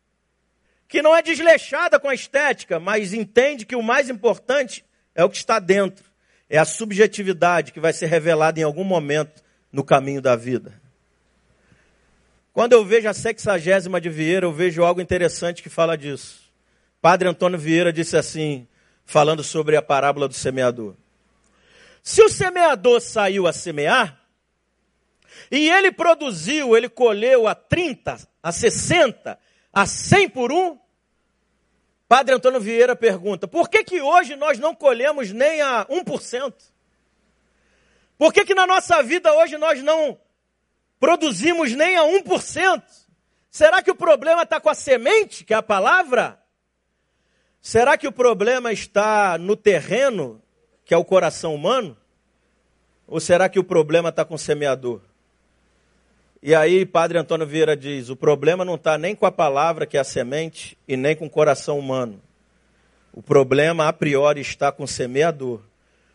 que não é desleixada com a estética, mas entende que o mais importante é o que está dentro. É a subjetividade que vai ser revelada em algum momento no caminho da vida. Quando eu vejo a sexagésima de Vieira, eu vejo algo interessante que fala disso. Padre Antônio Vieira disse assim, falando sobre a parábola do semeador. Se o semeador saiu a semear, e ele produziu, ele colheu a 30, a 60, a 100 por um, Padre Antônio Vieira pergunta: por que, que hoje nós não colhemos nem a 1%? Por que, que na nossa vida hoje nós não produzimos nem a 1%? Será que o problema está com a semente, que é a palavra? Será que o problema está no terreno, que é o coração humano? Ou será que o problema está com o semeador? E aí, Padre Antônio Vieira diz: o problema não está nem com a palavra, que é a semente, e nem com o coração humano. O problema, a priori, está com o semeador.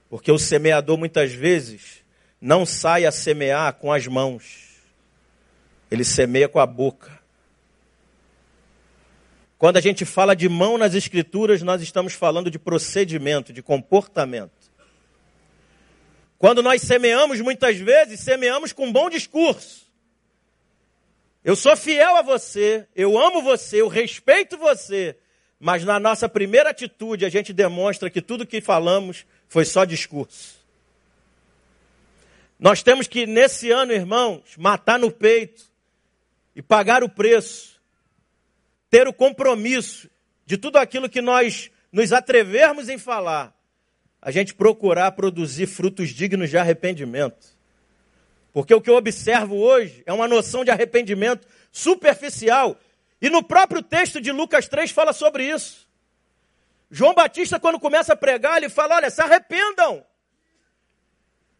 Porque o semeador, muitas vezes, não sai a semear com as mãos, ele semeia com a boca. Quando a gente fala de mão nas Escrituras, nós estamos falando de procedimento, de comportamento. Quando nós semeamos, muitas vezes, semeamos com bom discurso. Eu sou fiel a você, eu amo você, eu respeito você, mas na nossa primeira atitude a gente demonstra que tudo que falamos foi só discurso. Nós temos que, nesse ano, irmãos, matar no peito e pagar o preço, ter o compromisso de tudo aquilo que nós nos atrevermos em falar, a gente procurar produzir frutos dignos de arrependimento. Porque o que eu observo hoje é uma noção de arrependimento superficial. E no próprio texto de Lucas 3 fala sobre isso. João Batista, quando começa a pregar, ele fala: olha, se arrependam.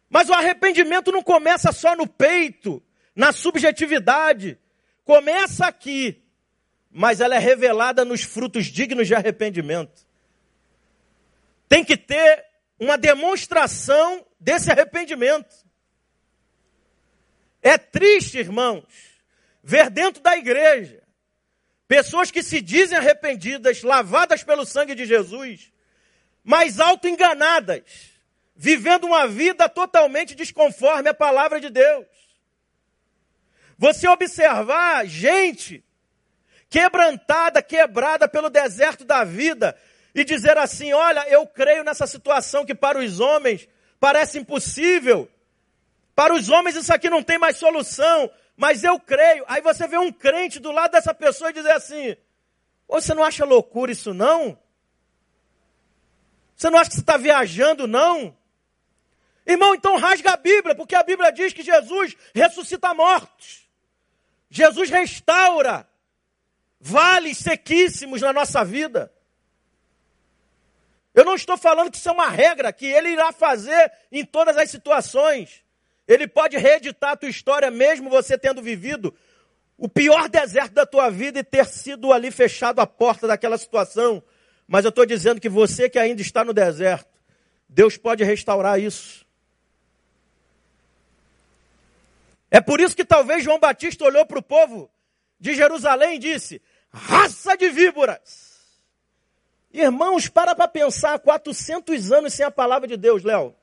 Mas o arrependimento não começa só no peito, na subjetividade. Começa aqui, mas ela é revelada nos frutos dignos de arrependimento. Tem que ter uma demonstração desse arrependimento. É triste, irmãos, ver dentro da igreja pessoas que se dizem arrependidas, lavadas pelo sangue de Jesus, mas auto-enganadas, vivendo uma vida totalmente desconforme a palavra de Deus. Você observar gente quebrantada, quebrada pelo deserto da vida e dizer assim: olha, eu creio nessa situação que para os homens parece impossível, para os homens isso aqui não tem mais solução, mas eu creio. Aí você vê um crente do lado dessa pessoa e dizer assim: você não acha loucura isso não? Você não acha que você está viajando não? Irmão, então rasga a Bíblia, porque a Bíblia diz que Jesus ressuscita mortos. Jesus restaura vales sequíssimos na nossa vida. Eu não estou falando que isso é uma regra que ele irá fazer em todas as situações. Ele pode reeditar a tua história, mesmo você tendo vivido o pior deserto da tua vida e ter sido ali fechado a porta daquela situação. Mas eu estou dizendo que você que ainda está no deserto, Deus pode restaurar isso. É por isso que talvez João Batista olhou para o povo de Jerusalém e disse: raça de víboras. Irmãos, para para pensar, 400 anos sem a palavra de Deus, Léo.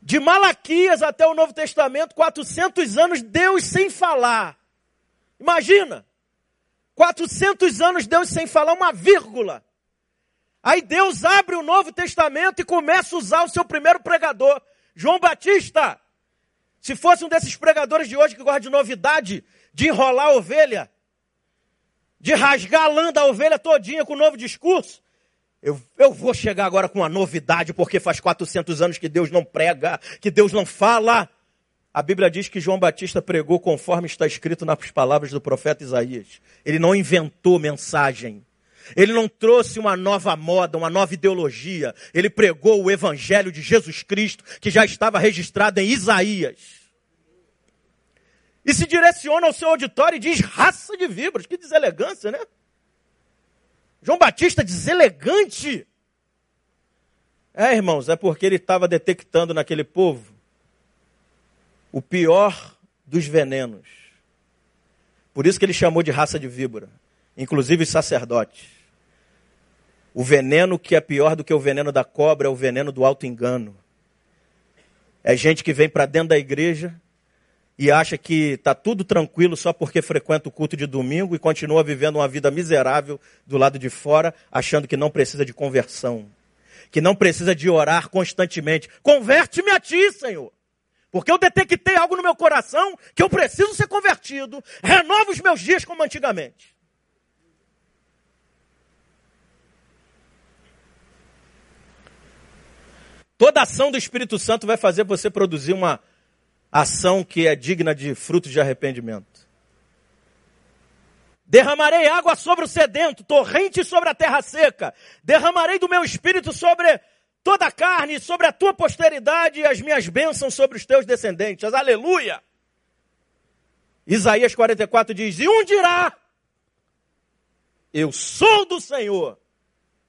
De Malaquias até o Novo Testamento, 400 anos Deus sem falar. Imagina! 400 anos Deus sem falar uma vírgula. Aí Deus abre o Novo Testamento e começa a usar o seu primeiro pregador, João Batista. Se fosse um desses pregadores de hoje que gosta de novidade, de enrolar a ovelha, de rasgar a lã da ovelha todinha com um novo discurso, eu, eu vou chegar agora com uma novidade, porque faz 400 anos que Deus não prega, que Deus não fala. A Bíblia diz que João Batista pregou conforme está escrito nas palavras do profeta Isaías. Ele não inventou mensagem. Ele não trouxe uma nova moda, uma nova ideologia. Ele pregou o evangelho de Jesus Cristo, que já estava registrado em Isaías. E se direciona ao seu auditório e diz raça de víboras. Que deselegância, né? João Batista deselegante. É, irmãos, é porque ele estava detectando naquele povo o pior dos venenos. Por isso que ele chamou de raça de víbora, inclusive os sacerdotes. O veneno que é pior do que o veneno da cobra é o veneno do alto engano. É gente que vem para dentro da igreja e acha que está tudo tranquilo só porque frequenta o culto de domingo e continua vivendo uma vida miserável do lado de fora, achando que não precisa de conversão, que não precisa de orar constantemente. Converte-me a ti, Senhor. Porque eu detectei algo no meu coração que eu preciso ser convertido. Renova os meus dias como antigamente. Toda ação do Espírito Santo vai fazer você produzir uma ação que é digna de frutos de arrependimento. Derramarei água sobre o sedento, torrente sobre a terra seca. Derramarei do meu espírito sobre toda a carne, sobre a tua posteridade e as minhas bênçãos sobre os teus descendentes. Aleluia! Isaías 44 diz: E um dirá: Eu sou do Senhor.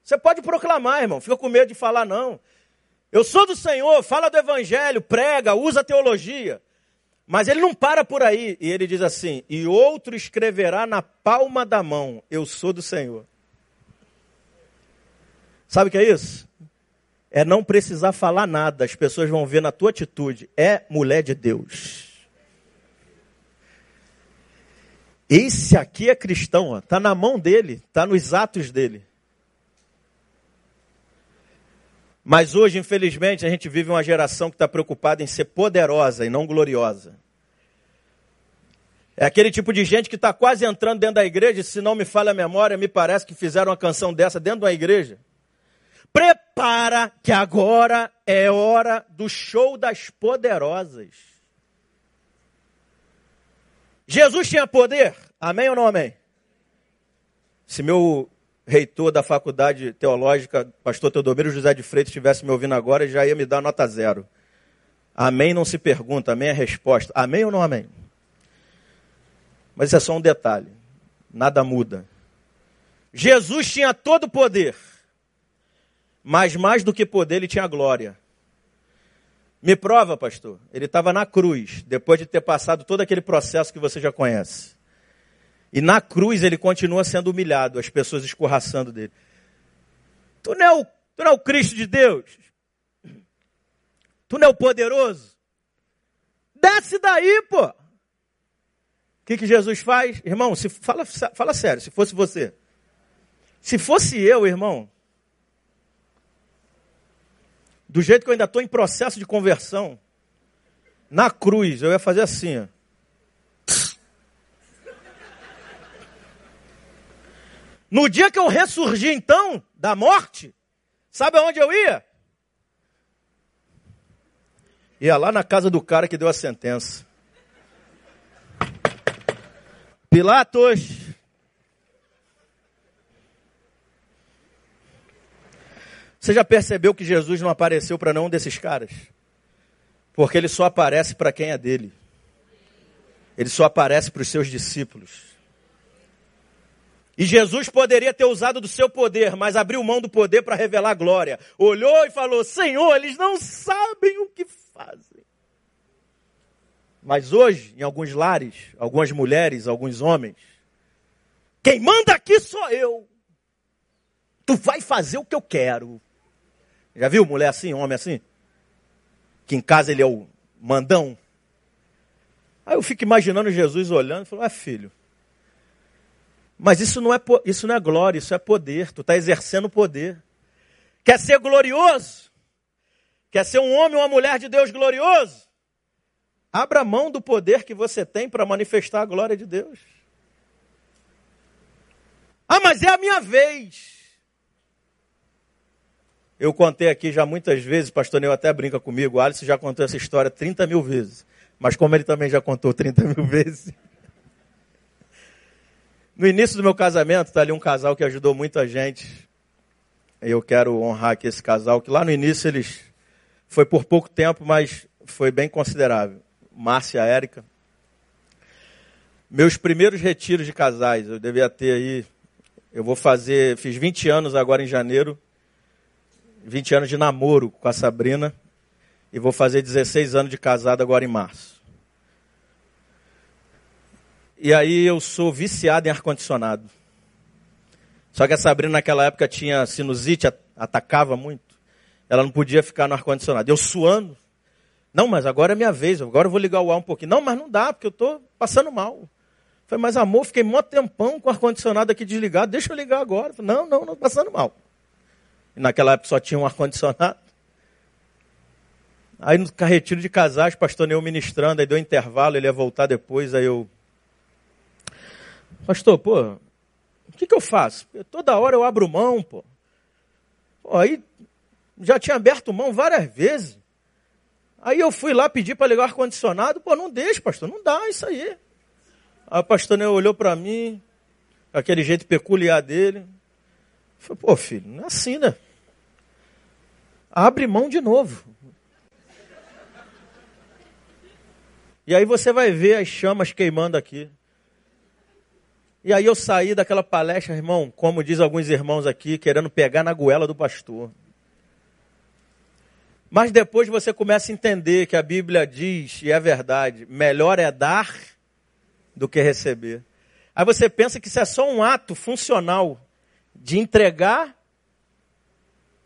Você pode proclamar, irmão, fica com medo de falar, não. Eu sou do Senhor, fala do Evangelho, prega, usa teologia. Mas ele não para por aí. E ele diz assim: E outro escreverá na palma da mão: Eu sou do Senhor. Sabe o que é isso? É não precisar falar nada. As pessoas vão ver na tua atitude. É mulher de Deus. Esse aqui é cristão, está na mão dele, está nos atos dele. Mas hoje, infelizmente, a gente vive uma geração que está preocupada em ser poderosa e não gloriosa. É aquele tipo de gente que está quase entrando dentro da igreja, se não me falha a memória, me parece que fizeram uma canção dessa dentro da igreja. Prepara que agora é hora do show das poderosas. Jesus tinha poder? Amém ou não amém? Se meu reitor da faculdade teológica, pastor Teodomiro José de Freitas, estivesse me ouvindo agora, já ia me dar nota zero. Amém não se pergunta, amém é resposta. Amém ou não amém? Mas isso é só um detalhe. Nada muda. Jesus tinha todo o poder. Mas mais do que poder, ele tinha glória. Me prova, pastor. Ele estava na cruz, depois de ter passado todo aquele processo que você já conhece. E na cruz ele continua sendo humilhado, as pessoas escorraçando dele. Tu não é o, tu não é o Cristo de Deus? Tu não é o poderoso? Desce daí, pô! O que, que Jesus faz? Irmão, se, fala, fala sério, se fosse você. Se fosse eu, irmão, do jeito que eu ainda estou em processo de conversão, na cruz, eu ia fazer assim, ó. No dia que eu ressurgi, então, da morte, sabe aonde eu ia? Ia lá na casa do cara que deu a sentença. Pilatos. Você já percebeu que Jesus não apareceu para nenhum desses caras? Porque ele só aparece para quem é dele. Ele só aparece para os seus discípulos. E Jesus poderia ter usado do seu poder, mas abriu mão do poder para revelar a glória. Olhou e falou: Senhor, eles não sabem o que fazem. Mas hoje, em alguns lares, algumas mulheres, alguns homens, quem manda aqui sou eu. Tu vai fazer o que eu quero. Já viu mulher assim, homem assim? Que em casa ele é o mandão. Aí eu fico imaginando Jesus olhando e falando, ah, filho, mas isso não, é, isso não é glória, isso é poder. Tu está exercendo poder. Quer ser glorioso? Quer ser um homem ou uma mulher de Deus glorioso? Abra mão do poder que você tem para manifestar a glória de Deus. Ah, mas é a minha vez. Eu contei aqui já muitas vezes, pastor Neu até brinca comigo, o Alice já contou essa história 30 mil vezes. Mas como ele também já contou 30 mil vezes. No início do meu casamento, está ali um casal que ajudou muita gente. Eu quero honrar aqui esse casal, que lá no início eles. Foi por pouco tempo, mas foi bem considerável. Márcia e Érica. Meus primeiros retiros de casais, eu devia ter aí. Eu vou fazer. Fiz 20 anos agora em janeiro. 20 anos de namoro com a Sabrina e vou fazer 16 anos de casado agora em março. E aí eu sou viciado em ar-condicionado. Só que a Sabrina naquela época tinha sinusite, atacava muito. Ela não podia ficar no ar-condicionado. Eu suando. Não, mas agora é minha vez, agora eu vou ligar o ar um pouquinho. Não, mas não dá, porque eu estou passando mal. Falei, mas amor, fiquei mó tempão com o ar-condicionado aqui desligado, deixa eu ligar agora. Falei, não, não, não passando mal. E naquela época só tinha um ar-condicionado. Aí no carretilho de casais, pastor Neu ministrando, aí deu intervalo, ele ia voltar depois, aí eu. Pastor, pô, o que, que eu faço? Toda hora eu abro mão, pô. pô. Aí já tinha aberto mão várias vezes. Aí eu fui lá pedir para ligar o ar-condicionado, pô, não deixa, pastor, não dá isso aí. Aí o pastor Neu olhou para mim, aquele jeito peculiar dele. Falei, pô, filho, não é assim, né? Abre mão de novo. E aí você vai ver as chamas queimando aqui. E aí eu saí daquela palestra, irmão, como diz alguns irmãos aqui, querendo pegar na goela do pastor. Mas depois você começa a entender que a Bíblia diz, e é verdade, melhor é dar do que receber. Aí você pensa que isso é só um ato funcional de entregar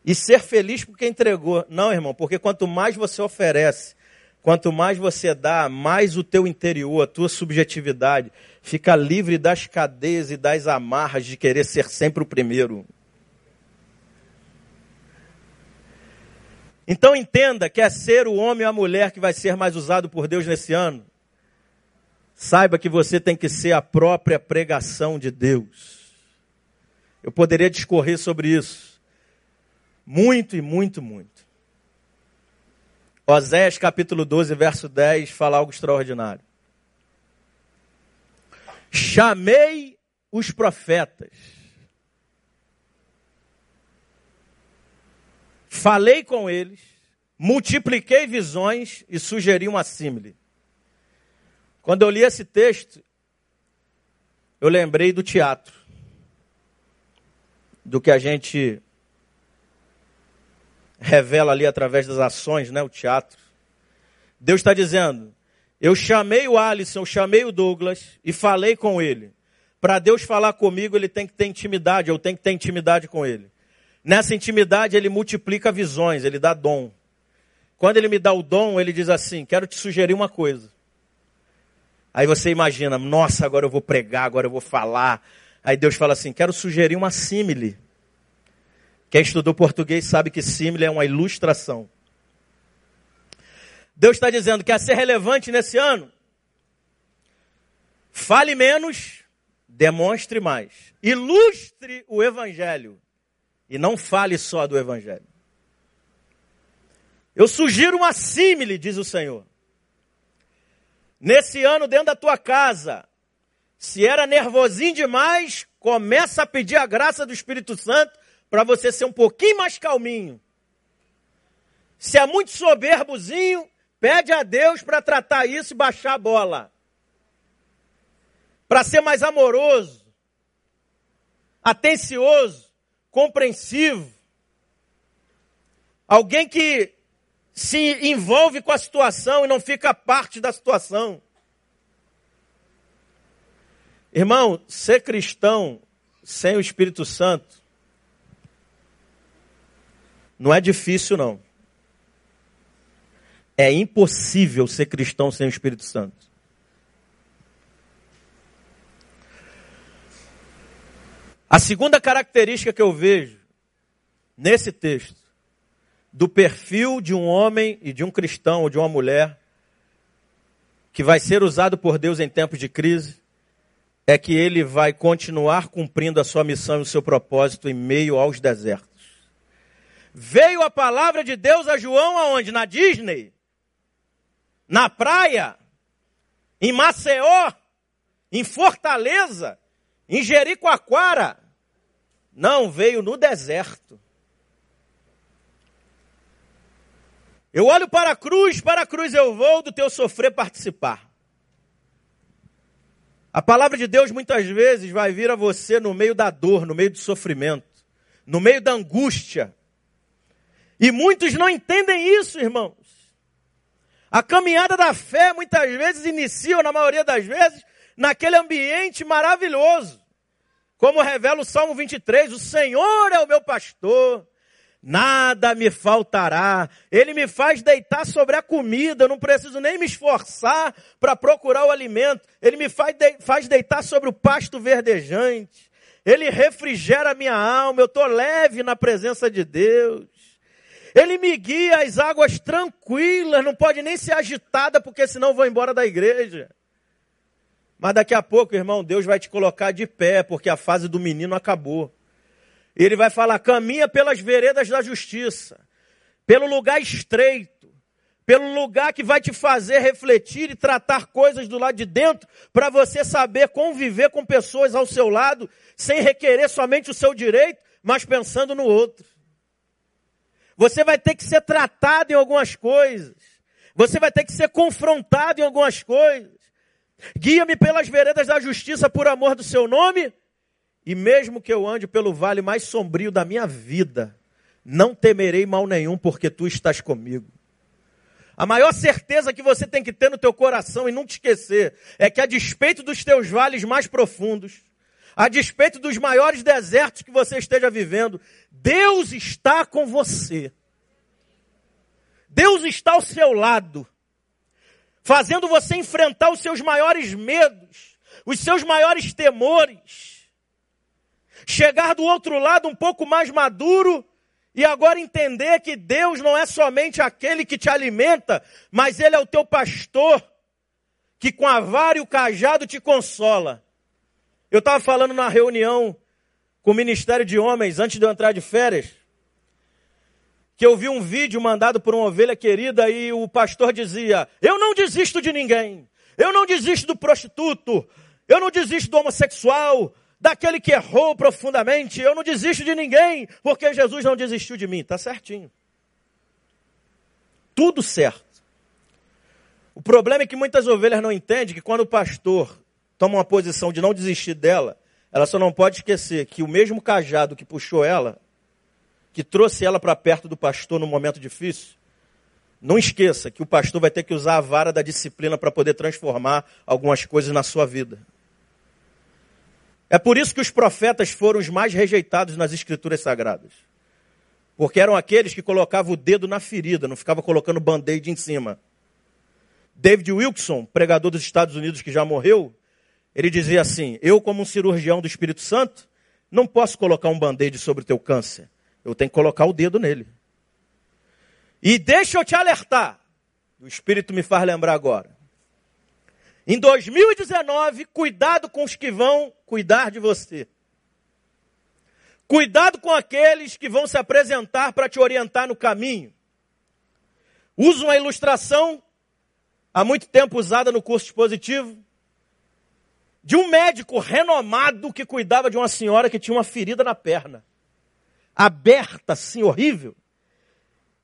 e ser feliz porque entregou. Não, irmão, porque quanto mais você oferece, quanto mais você dá, mais o teu interior, a tua subjetividade fica livre das cadeias e das amarras de querer ser sempre o primeiro. Então entenda que é ser o homem ou a mulher que vai ser mais usado por Deus nesse ano. Saiba que você tem que ser a própria pregação de Deus. Eu poderia discorrer sobre isso. Muito e muito, muito. Oséias capítulo 12, verso 10, fala algo extraordinário. Chamei os profetas. Falei com eles, multipliquei visões e sugeri uma símile. Quando eu li esse texto, eu lembrei do teatro do que a gente revela ali através das ações, né, o teatro. Deus está dizendo: eu chamei o Alisson, eu chamei o Douglas e falei com ele. Para Deus falar comigo, ele tem que ter intimidade, eu tenho que ter intimidade com ele. Nessa intimidade, ele multiplica visões, ele dá dom. Quando ele me dá o dom, ele diz assim: Quero te sugerir uma coisa. Aí você imagina, nossa, agora eu vou pregar, agora eu vou falar, Aí Deus fala assim: quero sugerir uma símile. Quem estudou português sabe que símile é uma ilustração. Deus está dizendo: quer ser relevante nesse ano? Fale menos, demonstre mais. Ilustre o Evangelho. E não fale só do Evangelho. Eu sugiro uma símile, diz o Senhor. Nesse ano, dentro da tua casa, se era nervosinho demais, começa a pedir a graça do Espírito Santo para você ser um pouquinho mais calminho. Se é muito soberbozinho, pede a Deus para tratar isso e baixar a bola. Para ser mais amoroso, atencioso, compreensivo. Alguém que se envolve com a situação e não fica parte da situação. Irmão, ser cristão sem o Espírito Santo não é difícil, não. É impossível ser cristão sem o Espírito Santo. A segunda característica que eu vejo nesse texto do perfil de um homem e de um cristão ou de uma mulher que vai ser usado por Deus em tempos de crise é que ele vai continuar cumprindo a sua missão e o seu propósito em meio aos desertos. Veio a palavra de Deus a João aonde? Na Disney? Na praia? Em Maceió? Em Fortaleza? Em Jericoacoara? Não, veio no deserto. Eu olho para a cruz, para a cruz eu vou, do teu sofrer participar. A palavra de Deus muitas vezes vai vir a você no meio da dor, no meio do sofrimento, no meio da angústia. E muitos não entendem isso, irmãos. A caminhada da fé muitas vezes inicia, na maioria das vezes, naquele ambiente maravilhoso. Como revela o Salmo 23, o Senhor é o meu pastor, nada me faltará. Ele me faz deitar sobre a comida, eu não preciso nem me esforçar para procurar o alimento. Ele me faz, faz deitar sobre o pasto verdejante. Ele refrigera minha alma, eu estou leve na presença de Deus. Ele me guia às águas tranquilas, não pode nem ser agitada, porque senão vou embora da igreja. Mas daqui a pouco, irmão, Deus vai te colocar de pé, porque a fase do menino acabou. Ele vai falar: caminha pelas veredas da justiça, pelo lugar estreito, pelo lugar que vai te fazer refletir e tratar coisas do lado de dentro, para você saber conviver com pessoas ao seu lado, sem requerer somente o seu direito, mas pensando no outro. Você vai ter que ser tratado em algumas coisas. Você vai ter que ser confrontado em algumas coisas. Guia-me pelas veredas da justiça por amor do seu nome, e mesmo que eu ande pelo vale mais sombrio da minha vida, não temerei mal nenhum, porque tu estás comigo. A maior certeza que você tem que ter no teu coração e nunca esquecer é que a despeito dos teus vales mais profundos, a despeito dos maiores desertos que você esteja vivendo, Deus está com você. Deus está ao seu lado fazendo você enfrentar os seus maiores medos, os seus maiores temores. Chegar do outro lado um pouco mais maduro e agora entender que Deus não é somente aquele que te alimenta, mas Ele é o teu pastor, que com a vara e o cajado te consola. Eu estava falando na reunião com o Ministério de Homens antes de eu entrar de férias que eu vi um vídeo mandado por uma ovelha querida e o pastor dizia: Eu não desisto de ninguém, eu não desisto do prostituto, eu não desisto do homossexual, daquele que errou profundamente, eu não desisto de ninguém, porque Jesus não desistiu de mim. Tá certinho. Tudo certo. O problema é que muitas ovelhas não entendem que quando o pastor toma uma posição de não desistir dela, ela só não pode esquecer que o mesmo cajado que puxou ela que trouxe ela para perto do pastor num momento difícil, não esqueça que o pastor vai ter que usar a vara da disciplina para poder transformar algumas coisas na sua vida. É por isso que os profetas foram os mais rejeitados nas escrituras sagradas. Porque eram aqueles que colocavam o dedo na ferida, não ficava colocando band-aid em cima. David Wilson, pregador dos Estados Unidos que já morreu, ele dizia assim: Eu, como um cirurgião do Espírito Santo, não posso colocar um band-aid sobre o teu câncer. Eu tenho que colocar o dedo nele. E deixa eu te alertar. O Espírito me faz lembrar agora. Em 2019, cuidado com os que vão cuidar de você. Cuidado com aqueles que vão se apresentar para te orientar no caminho. Uso uma ilustração, há muito tempo usada no curso expositivo, de um médico renomado que cuidava de uma senhora que tinha uma ferida na perna aberta, assim, horrível.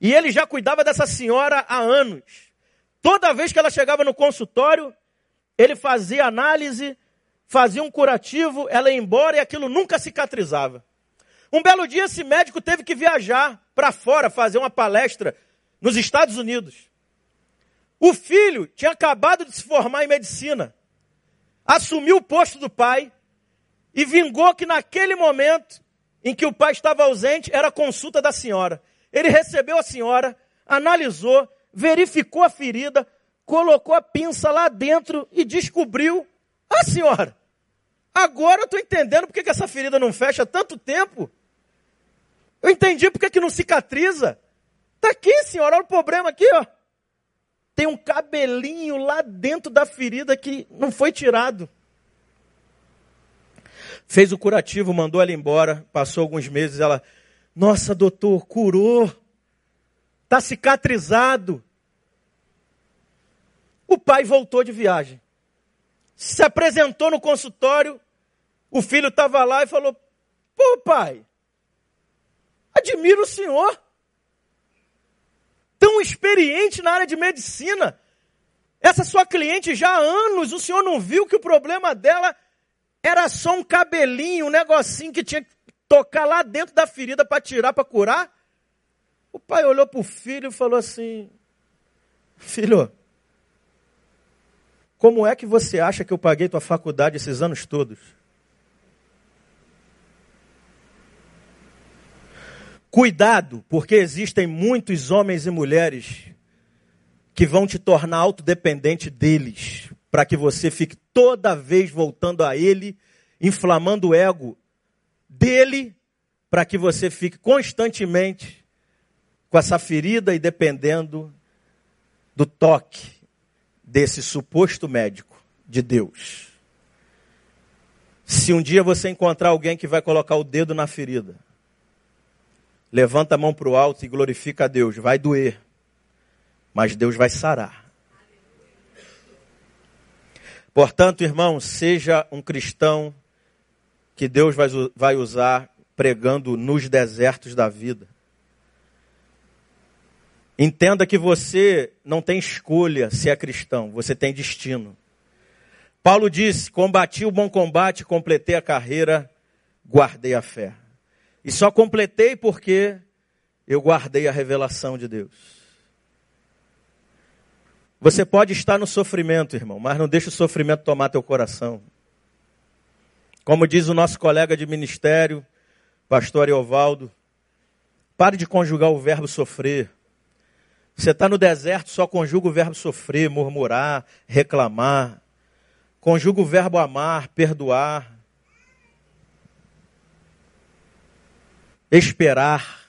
E ele já cuidava dessa senhora há anos. Toda vez que ela chegava no consultório, ele fazia análise, fazia um curativo, ela ia embora e aquilo nunca cicatrizava. Um belo dia esse médico teve que viajar para fora, fazer uma palestra nos Estados Unidos. O filho tinha acabado de se formar em medicina, assumiu o posto do pai e vingou que naquele momento em que o pai estava ausente era consulta da senhora. Ele recebeu a senhora, analisou, verificou a ferida, colocou a pinça lá dentro e descobriu a senhora. Agora eu estou entendendo porque que essa ferida não fecha há tanto tempo. Eu entendi porque que não cicatriza. Está aqui, senhora, olha o problema aqui, ó. Tem um cabelinho lá dentro da ferida que não foi tirado. Fez o curativo, mandou ela embora. Passou alguns meses, ela, nossa, doutor, curou. Está cicatrizado. O pai voltou de viagem. Se apresentou no consultório. O filho estava lá e falou: Pô, pai, admiro o senhor. Tão experiente na área de medicina. Essa sua cliente já há anos, o senhor não viu que o problema dela era só um cabelinho, um negocinho que tinha que tocar lá dentro da ferida para tirar, para curar? O pai olhou para o filho e falou assim: Filho, como é que você acha que eu paguei tua faculdade esses anos todos? Cuidado, porque existem muitos homens e mulheres que vão te tornar autodependente deles, para que você fique toda vez voltando a ele, inflamando o ego dele, para que você fique constantemente com essa ferida e dependendo do toque desse suposto médico de Deus. Se um dia você encontrar alguém que vai colocar o dedo na ferida, levanta a mão para o alto e glorifica a Deus. Vai doer, mas Deus vai sarar. Portanto, irmão, seja um cristão que Deus vai, vai usar pregando nos desertos da vida. Entenda que você não tem escolha se é cristão, você tem destino. Paulo disse: Combati o bom combate, completei a carreira, guardei a fé. E só completei porque eu guardei a revelação de Deus. Você pode estar no sofrimento, irmão, mas não deixe o sofrimento tomar teu coração. Como diz o nosso colega de ministério, pastor Eovaldo, pare de conjugar o verbo sofrer. Você está no deserto, só conjuga o verbo sofrer, murmurar, reclamar. Conjuga o verbo amar, perdoar. Esperar.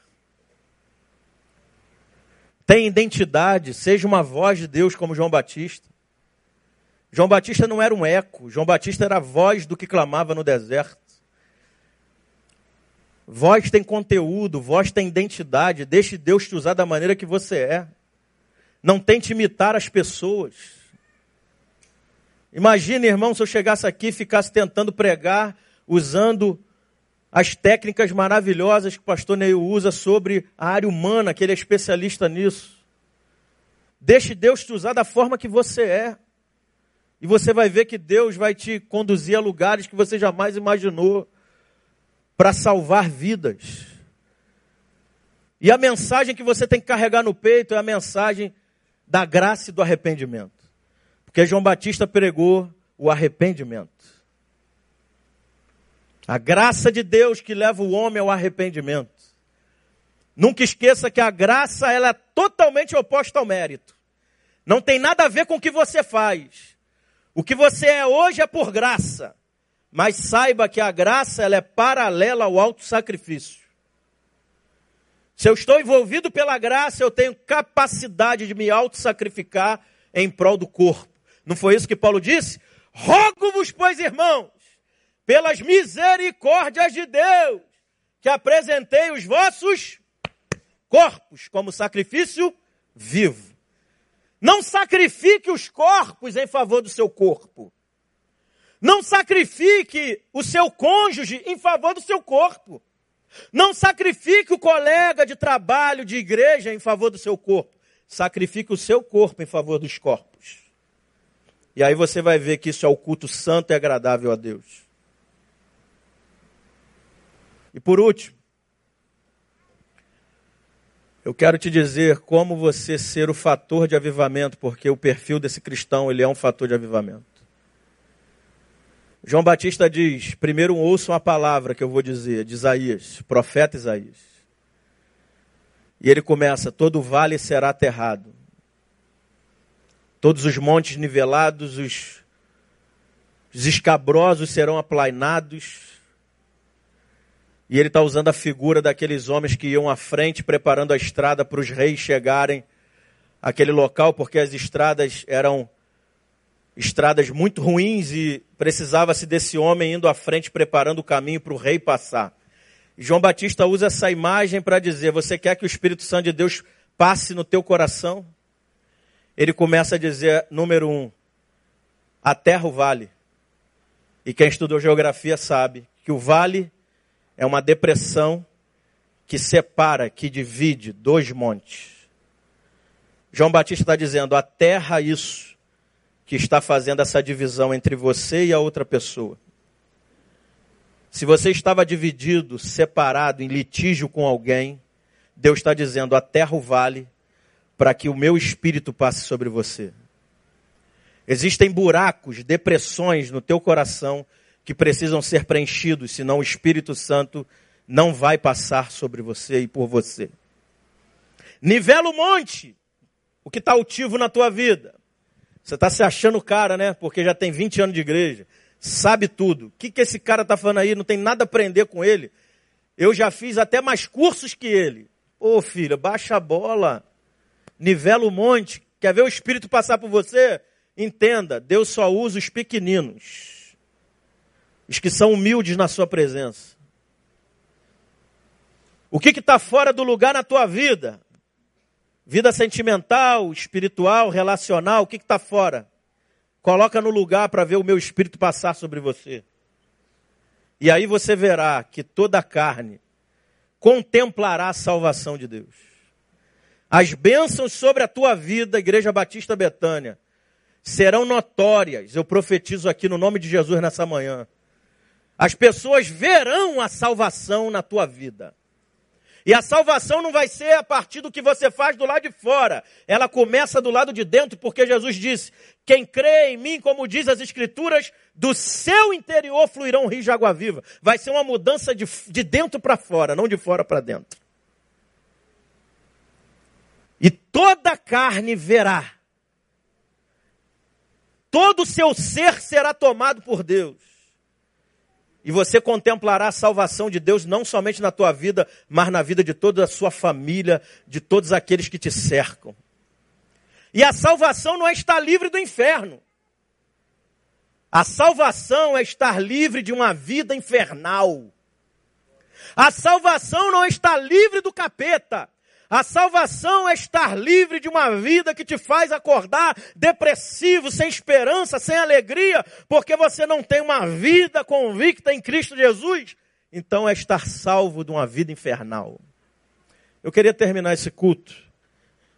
Tem identidade, seja uma voz de Deus como João Batista. João Batista não era um eco, João Batista era a voz do que clamava no deserto. Voz tem conteúdo, voz tem identidade, deixe Deus te usar da maneira que você é. Não tente imitar as pessoas. Imagine, irmão, se eu chegasse aqui e ficasse tentando pregar usando as técnicas maravilhosas que o pastor Neil usa sobre a área humana, que ele é especialista nisso. Deixe Deus te usar da forma que você é. E você vai ver que Deus vai te conduzir a lugares que você jamais imaginou para salvar vidas. E a mensagem que você tem que carregar no peito é a mensagem da graça e do arrependimento. Porque João Batista pregou o arrependimento. A graça de Deus que leva o homem ao arrependimento. Nunca esqueça que a graça ela é totalmente oposta ao mérito. Não tem nada a ver com o que você faz. O que você é hoje é por graça. Mas saiba que a graça ela é paralela ao alto sacrifício. Se eu estou envolvido pela graça, eu tenho capacidade de me auto-sacrificar em prol do corpo. Não foi isso que Paulo disse? Rogo-vos, pois, irmãos, pelas misericórdias de Deus, que apresentei os vossos corpos como sacrifício vivo. Não sacrifique os corpos em favor do seu corpo. Não sacrifique o seu cônjuge em favor do seu corpo. Não sacrifique o colega de trabalho, de igreja em favor do seu corpo. Sacrifique o seu corpo em favor dos corpos. E aí você vai ver que isso é o culto santo e agradável a Deus. E por último, Eu quero te dizer como você ser o fator de avivamento, porque o perfil desse cristão, ele é um fator de avivamento. João Batista diz: primeiro ouçam a palavra que eu vou dizer, de Isaías, profeta Isaías. E ele começa: todo vale será aterrado, todos os montes nivelados, os, os escabrosos serão aplainados, e ele está usando a figura daqueles homens que iam à frente, preparando a estrada para os reis chegarem àquele local, porque as estradas eram estradas muito ruins e precisava-se desse homem indo à frente, preparando o caminho para o rei passar. João Batista usa essa imagem para dizer: Você quer que o Espírito Santo de Deus passe no teu coração? Ele começa a dizer, número um, a terra o vale. E quem estudou geografia sabe que o vale é uma depressão que separa, que divide dois montes. João Batista está dizendo: a terra, isso, que está fazendo essa divisão entre você e a outra pessoa. Se você estava dividido, separado, em litígio com alguém, Deus está dizendo: a terra o vale para que o meu espírito passe sobre você. Existem buracos, depressões no teu coração que precisam ser preenchidos, senão o Espírito Santo não vai passar sobre você e por você. Nivela o monte, o que está altivo na tua vida. Você está se achando cara, né? Porque já tem 20 anos de igreja, sabe tudo. O que, que esse cara está falando aí? Não tem nada a aprender com ele. Eu já fiz até mais cursos que ele. Ô filha, baixa a bola, nivela o monte. Quer ver o Espírito passar por você? Entenda, Deus só usa os pequeninos os que são humildes na sua presença. O que está fora do lugar na tua vida? Vida sentimental, espiritual, relacional, o que está fora? Coloca no lugar para ver o meu espírito passar sobre você. E aí você verá que toda a carne contemplará a salvação de Deus. As bênçãos sobre a tua vida, Igreja Batista Betânia, serão notórias. Eu profetizo aqui no nome de Jesus nessa manhã. As pessoas verão a salvação na tua vida. E a salvação não vai ser a partir do que você faz do lado de fora. Ela começa do lado de dentro, porque Jesus disse: Quem crê em mim, como diz as Escrituras, do seu interior fluirão rios de água viva. Vai ser uma mudança de, de dentro para fora, não de fora para dentro. E toda carne verá. Todo o seu ser será tomado por Deus. E você contemplará a salvação de Deus não somente na tua vida, mas na vida de toda a sua família, de todos aqueles que te cercam. E a salvação não é estar livre do inferno. A salvação é estar livre de uma vida infernal. A salvação não é estar livre do capeta. A salvação é estar livre de uma vida que te faz acordar depressivo, sem esperança, sem alegria, porque você não tem uma vida convicta em Cristo Jesus. Então é estar salvo de uma vida infernal. Eu queria terminar esse culto.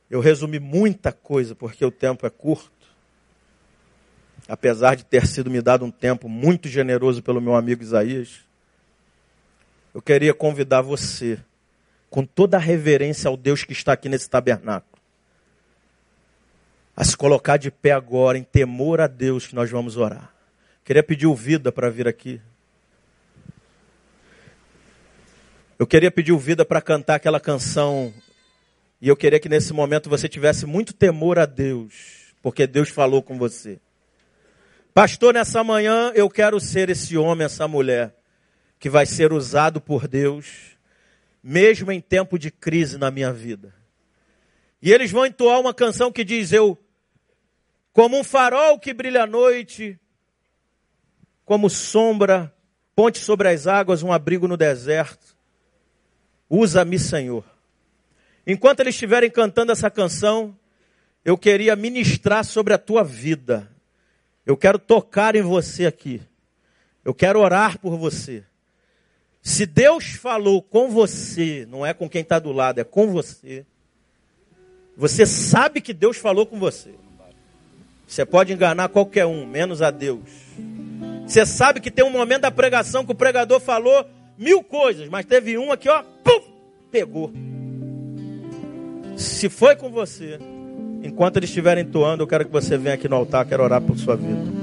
Eu resumi muita coisa porque o tempo é curto. Apesar de ter sido me dado um tempo muito generoso pelo meu amigo Isaías, eu queria convidar você com toda a reverência ao Deus que está aqui nesse tabernáculo, a se colocar de pé agora em temor a Deus que nós vamos orar. Queria pedir o Vida para vir aqui. Eu queria pedir o Vida para cantar aquela canção. E eu queria que nesse momento você tivesse muito temor a Deus, porque Deus falou com você. Pastor, nessa manhã eu quero ser esse homem, essa mulher, que vai ser usado por Deus mesmo em tempo de crise na minha vida. E eles vão entoar uma canção que diz: Eu, como um farol que brilha à noite, como sombra, ponte sobre as águas, um abrigo no deserto, usa-me, Senhor. Enquanto eles estiverem cantando essa canção, eu queria ministrar sobre a tua vida. Eu quero tocar em você aqui. Eu quero orar por você. Se Deus falou com você, não é com quem está do lado, é com você. Você sabe que Deus falou com você. Você pode enganar qualquer um, menos a Deus. Você sabe que tem um momento da pregação que o pregador falou mil coisas, mas teve uma que, ó, pum, pegou. Se foi com você, enquanto eles estiverem entoando, eu quero que você venha aqui no altar, quero orar por sua vida.